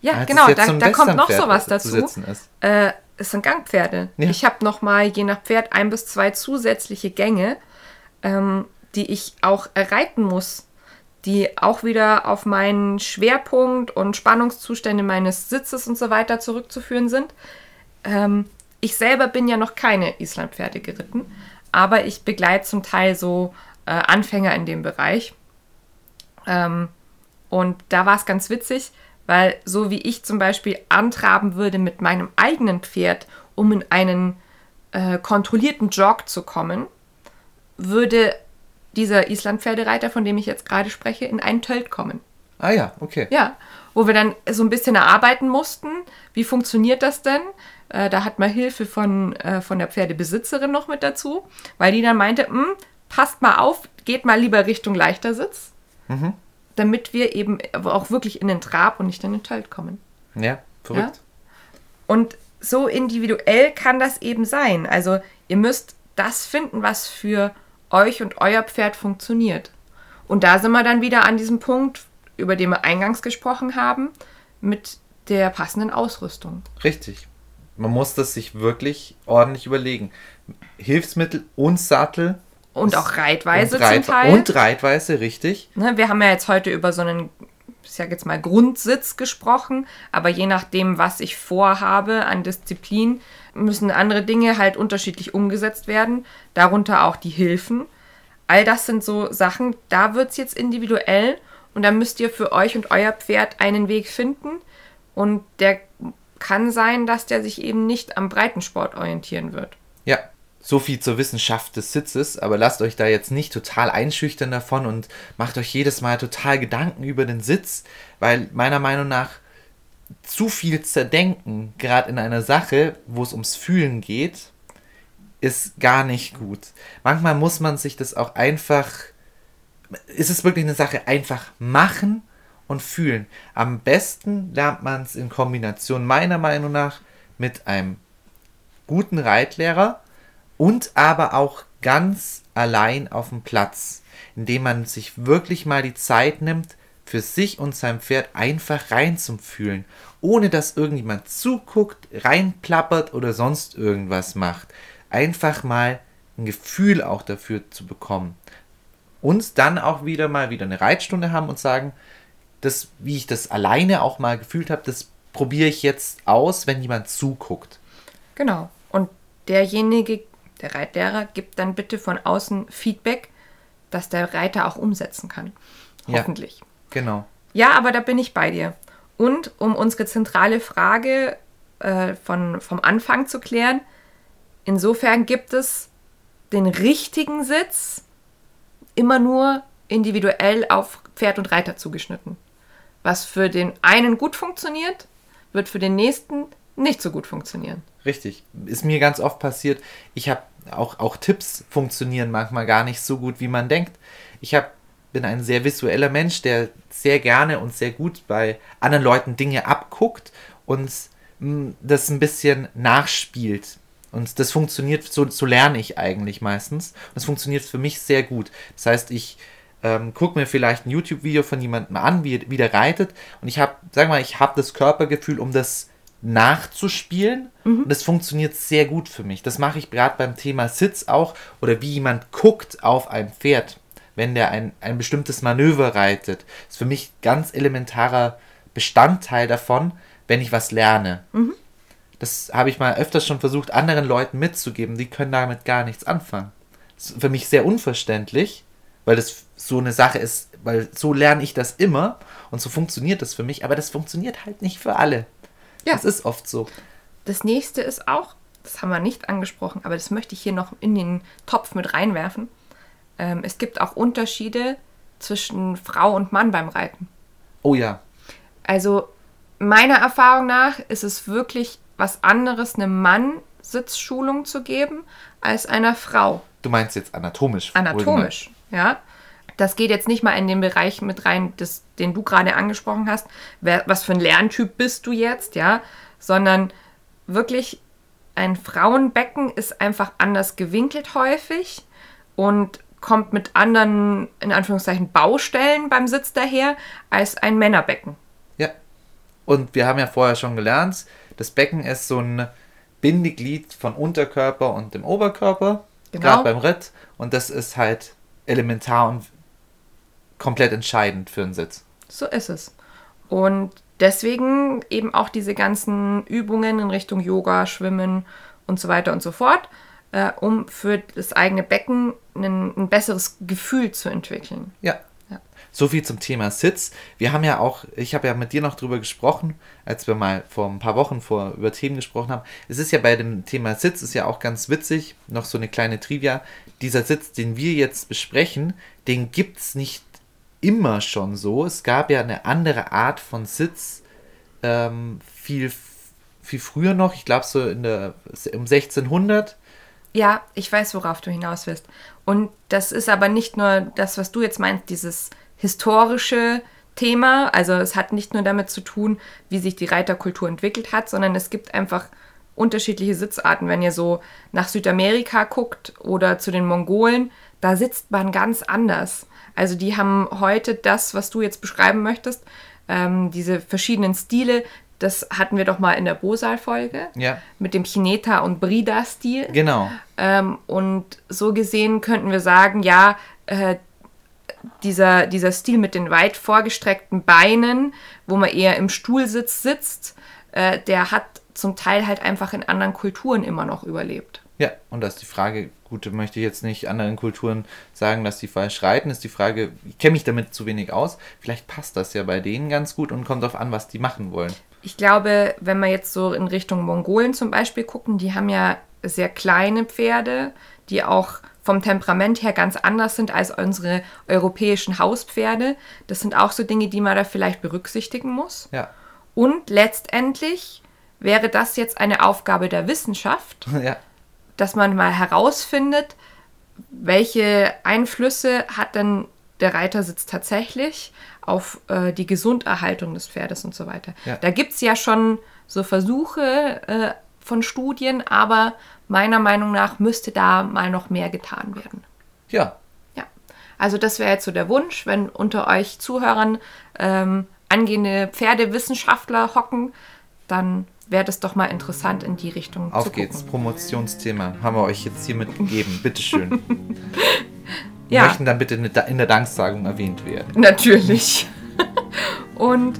Ja, genau, da, da kommt noch sowas zu dazu. ist. Äh, es sind Gangpferde. Ja. Ich habe noch mal je nach Pferd ein bis zwei zusätzliche Gänge, ähm, die ich auch erreiten muss, die auch wieder auf meinen Schwerpunkt und Spannungszustände meines Sitzes und so weiter zurückzuführen sind. Ähm, ich selber bin ja noch keine Islandpferde geritten, aber ich begleite zum Teil so äh, Anfänger in dem Bereich. Ähm, und da war es ganz witzig, weil so wie ich zum Beispiel antraben würde mit meinem eigenen Pferd, um in einen äh, kontrollierten Jog zu kommen, würde dieser Islandpferdereiter, von dem ich jetzt gerade spreche, in einen Tölt kommen. Ah ja, okay. Ja, wo wir dann so ein bisschen erarbeiten mussten, wie funktioniert das denn? Äh, da hat man Hilfe von, äh, von der Pferdebesitzerin noch mit dazu, weil die dann meinte, "Hm, passt mal auf, geht mal lieber Richtung leichter Sitz, damit wir eben auch wirklich in den Trab und nicht in den Tölt kommen. Ja, verrückt. Und so individuell kann das eben sein. Also ihr müsst das finden, was für euch und euer Pferd funktioniert. Und da sind wir dann wieder an diesem Punkt, über den wir eingangs gesprochen haben, mit der passenden Ausrüstung. Richtig. Man muss das sich wirklich ordentlich überlegen. Hilfsmittel und Sattel. Und auch Reitweise und, Reit zum Teil. und Reitweise, richtig. Ne, wir haben ja jetzt heute über so einen, ich sag jetzt mal, Grundsitz gesprochen, aber je nachdem, was ich vorhabe an Disziplin, müssen andere Dinge halt unterschiedlich umgesetzt werden, darunter auch die Hilfen. All das sind so Sachen, da wird es jetzt individuell und da müsst ihr für euch und euer Pferd einen Weg finden und der kann sein, dass der sich eben nicht am Breitensport orientieren wird. Ja, so viel zur Wissenschaft des Sitzes, aber lasst euch da jetzt nicht total einschüchtern davon und macht euch jedes Mal total Gedanken über den Sitz, weil meiner Meinung nach zu viel zerdenken, gerade in einer Sache, wo es ums Fühlen geht, ist gar nicht gut. Manchmal muss man sich das auch einfach, ist es wirklich eine Sache, einfach machen und fühlen. Am besten lernt man es in Kombination meiner Meinung nach mit einem guten Reitlehrer und aber auch ganz allein auf dem Platz, indem man sich wirklich mal die Zeit nimmt, für sich und sein Pferd einfach reinzufühlen, ohne dass irgendjemand zuguckt, reinplappert oder sonst irgendwas macht. Einfach mal ein Gefühl auch dafür zu bekommen. Und dann auch wieder mal wieder eine Reitstunde haben und sagen, das, wie ich das alleine auch mal gefühlt habe, das probiere ich jetzt aus, wenn jemand zuguckt. Genau. Und derjenige, der Reitlehrer, gibt dann bitte von außen Feedback, dass der Reiter auch umsetzen kann. Ja. Hoffentlich. Genau. Ja, aber da bin ich bei dir. Und um unsere zentrale Frage äh, von, vom Anfang zu klären, insofern gibt es den richtigen Sitz immer nur individuell auf Pferd und Reiter zugeschnitten. Was für den einen gut funktioniert, wird für den nächsten nicht so gut funktionieren. Richtig. Ist mir ganz oft passiert. Ich habe auch, auch Tipps funktionieren manchmal gar nicht so gut, wie man denkt. Ich hab, bin ein sehr visueller Mensch, der sehr gerne und sehr gut bei anderen Leuten Dinge abguckt und mh, das ein bisschen nachspielt. Und das funktioniert, so, so lerne ich eigentlich meistens. Und das funktioniert für mich sehr gut. Das heißt, ich ähm, gucke mir vielleicht ein YouTube-Video von jemandem an, wie, wie der reitet. Und ich habe, sag mal, ich habe das Körpergefühl, um das nachzuspielen. Mhm. Und das funktioniert sehr gut für mich. Das mache ich gerade beim Thema Sitz auch. Oder wie jemand guckt auf ein Pferd, wenn der ein, ein bestimmtes Manöver reitet. Das ist für mich ganz elementarer Bestandteil davon, wenn ich was lerne. Mhm. Das habe ich mal öfters schon versucht, anderen Leuten mitzugeben. Die können damit gar nichts anfangen. Das ist für mich sehr unverständlich, weil das so eine Sache ist, weil so lerne ich das immer und so funktioniert das für mich, aber das funktioniert halt nicht für alle. Ja. Das ist oft so. Das nächste ist auch, das haben wir nicht angesprochen, aber das möchte ich hier noch in den Topf mit reinwerfen. Ähm, es gibt auch Unterschiede zwischen Frau und Mann beim Reiten. Oh ja. Also meiner Erfahrung nach ist es wirklich was anderes, einem Mann Sitzschulung zu geben, als einer Frau. Du meinst jetzt anatomisch? Anatomisch, ja. Das geht jetzt nicht mal in den Bereich mit rein, das, den du gerade angesprochen hast. Wer, was für ein Lerntyp bist du jetzt, ja? Sondern wirklich ein Frauenbecken ist einfach anders gewinkelt häufig und kommt mit anderen, in Anführungszeichen, Baustellen beim Sitz daher als ein Männerbecken. Ja. Und wir haben ja vorher schon gelernt, das Becken ist so ein Bindeglied von Unterkörper und dem Oberkörper, genau. gerade beim Ritt. Und das ist halt elementar und komplett entscheidend für einen Sitz. So ist es. Und deswegen eben auch diese ganzen Übungen in Richtung Yoga, Schwimmen und so weiter und so fort, äh, um für das eigene Becken ein, ein besseres Gefühl zu entwickeln. Ja, so viel zum Thema Sitz. Wir haben ja auch, ich habe ja mit dir noch drüber gesprochen, als wir mal vor ein paar Wochen vor, über Themen gesprochen haben. Es ist ja bei dem Thema Sitz, ist ja auch ganz witzig, noch so eine kleine Trivia. Dieser Sitz, den wir jetzt besprechen, den gibt es nicht immer schon so. Es gab ja eine andere Art von Sitz ähm, viel, viel früher noch, ich glaube so in der, um 1600. Ja, ich weiß, worauf du hinaus willst. Und das ist aber nicht nur das, was du jetzt meinst, dieses historische Thema. Also es hat nicht nur damit zu tun, wie sich die Reiterkultur entwickelt hat, sondern es gibt einfach unterschiedliche Sitzarten. Wenn ihr so nach Südamerika guckt oder zu den Mongolen, da sitzt man ganz anders. Also die haben heute das, was du jetzt beschreiben möchtest, ähm, diese verschiedenen Stile, das hatten wir doch mal in der Bosal-Folge ja. mit dem Chineta- und Brida-Stil. Genau. Ähm, und so gesehen könnten wir sagen, ja, äh, dieser, dieser Stil mit den weit vorgestreckten Beinen, wo man eher im Stuhlsitz sitzt, äh, der hat zum Teil halt einfach in anderen Kulturen immer noch überlebt. Ja, und das ist die Frage, gut, möchte ich jetzt nicht anderen Kulturen sagen, dass die falsch reiten, ist die Frage, ich kenne mich damit zu wenig aus, vielleicht passt das ja bei denen ganz gut und kommt darauf an, was die machen wollen. Ich glaube, wenn wir jetzt so in Richtung Mongolen zum Beispiel gucken, die haben ja sehr kleine Pferde, die auch vom Temperament her ganz anders sind als unsere europäischen Hauspferde. Das sind auch so Dinge, die man da vielleicht berücksichtigen muss. Ja. Und letztendlich wäre das jetzt eine Aufgabe der Wissenschaft, ja. dass man mal herausfindet, welche Einflüsse hat denn der Reitersitz tatsächlich auf äh, die Gesunderhaltung des Pferdes und so weiter. Ja. Da gibt es ja schon so Versuche äh, von Studien, aber meiner Meinung nach müsste da mal noch mehr getan werden. Ja. Ja. Also das wäre jetzt so der Wunsch, wenn unter euch Zuhörern ähm, angehende Pferdewissenschaftler hocken, dann wäre das doch mal interessant in die Richtung Auf zu gucken. geht's, Promotionsthema. Haben wir euch jetzt hier mitgegeben. Bitteschön. ja. Möchten dann bitte in der Danksagung erwähnt werden. Natürlich. Und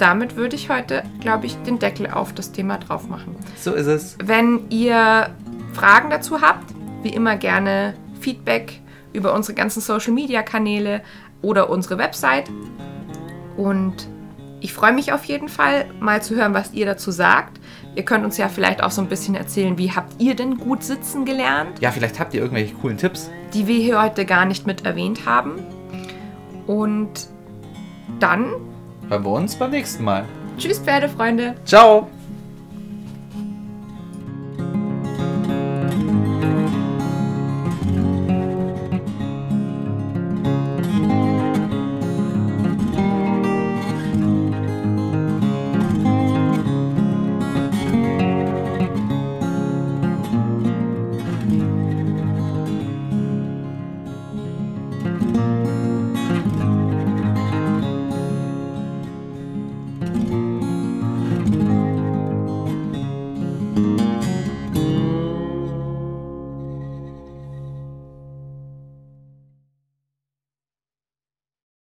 damit würde ich heute, glaube ich, den Deckel auf das Thema drauf machen. So ist es. Wenn ihr Fragen dazu habt, wie immer gerne Feedback über unsere ganzen Social-Media-Kanäle oder unsere Website. Und ich freue mich auf jeden Fall, mal zu hören, was ihr dazu sagt. Ihr könnt uns ja vielleicht auch so ein bisschen erzählen, wie habt ihr denn gut sitzen gelernt? Ja, vielleicht habt ihr irgendwelche coolen Tipps. Die wir hier heute gar nicht mit erwähnt haben. Und dann hören wir uns beim nächsten Mal. Tschüss, Pferdefreunde. Ciao.